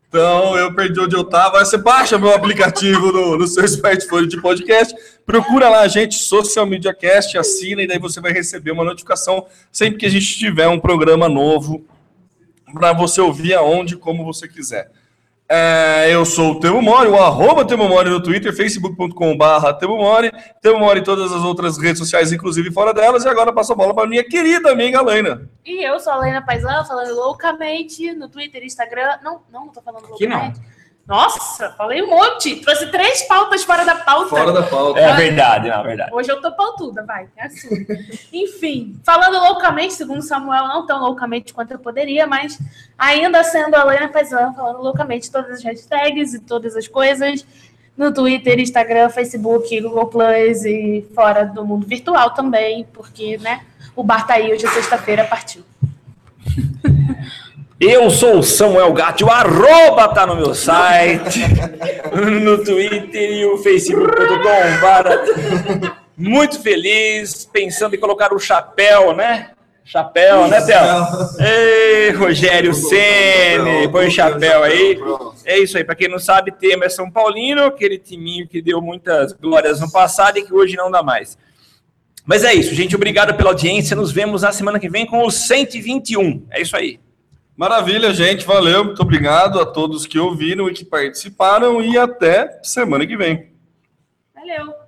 Então, eu perdi onde eu tava. Você baixa meu aplicativo no, no seu *laughs* smartphone de podcast, procura lá a gente, Social Media Cast, assina e daí você vai receber uma notificação sempre que a gente tiver um programa novo para você ouvir aonde, como você quiser. É, eu sou o Temo Mori, o arroba Temo Mori no Twitter, facebook.com.br Temo Mori, Temo Mori em todas as outras redes sociais, inclusive fora delas, e agora passo a bola para minha querida amiga Laina. E eu sou a Lena Paisan, falando loucamente no Twitter, Instagram. Não, não, não tô falando Aqui não. Nossa, falei um monte. Trouxe três pautas fora da pauta. da pauta. É verdade, é verdade. Hoje eu tô pautuda, vai, é assim. Enfim, falando loucamente, segundo Samuel, não tão loucamente quanto eu poderia, mas ainda sendo a Helena Paisan, falando loucamente todas as hashtags e todas as coisas no Twitter, Instagram, Facebook, Google Plus e fora do mundo virtual também, porque, né, o bar tá aí hoje é sexta-feira, partiu. *laughs* Eu sou o Samuel Gatti, o arroba tá no meu site, *laughs* no Twitter e o facebook.com. Muito feliz, pensando em colocar o chapéu, né? Chapéu, né, Théo? Ei, Rogério Ceni, põe o chapéu aí. É isso aí, para quem não sabe, tema é São Paulino, aquele timinho que deu muitas glórias no passado e que hoje não dá mais. Mas é isso, gente, obrigado pela audiência. Nos vemos na semana que vem com o 121. É isso aí. Maravilha, gente. Valeu. Muito obrigado a todos que ouviram e que participaram. E até semana que vem. Valeu!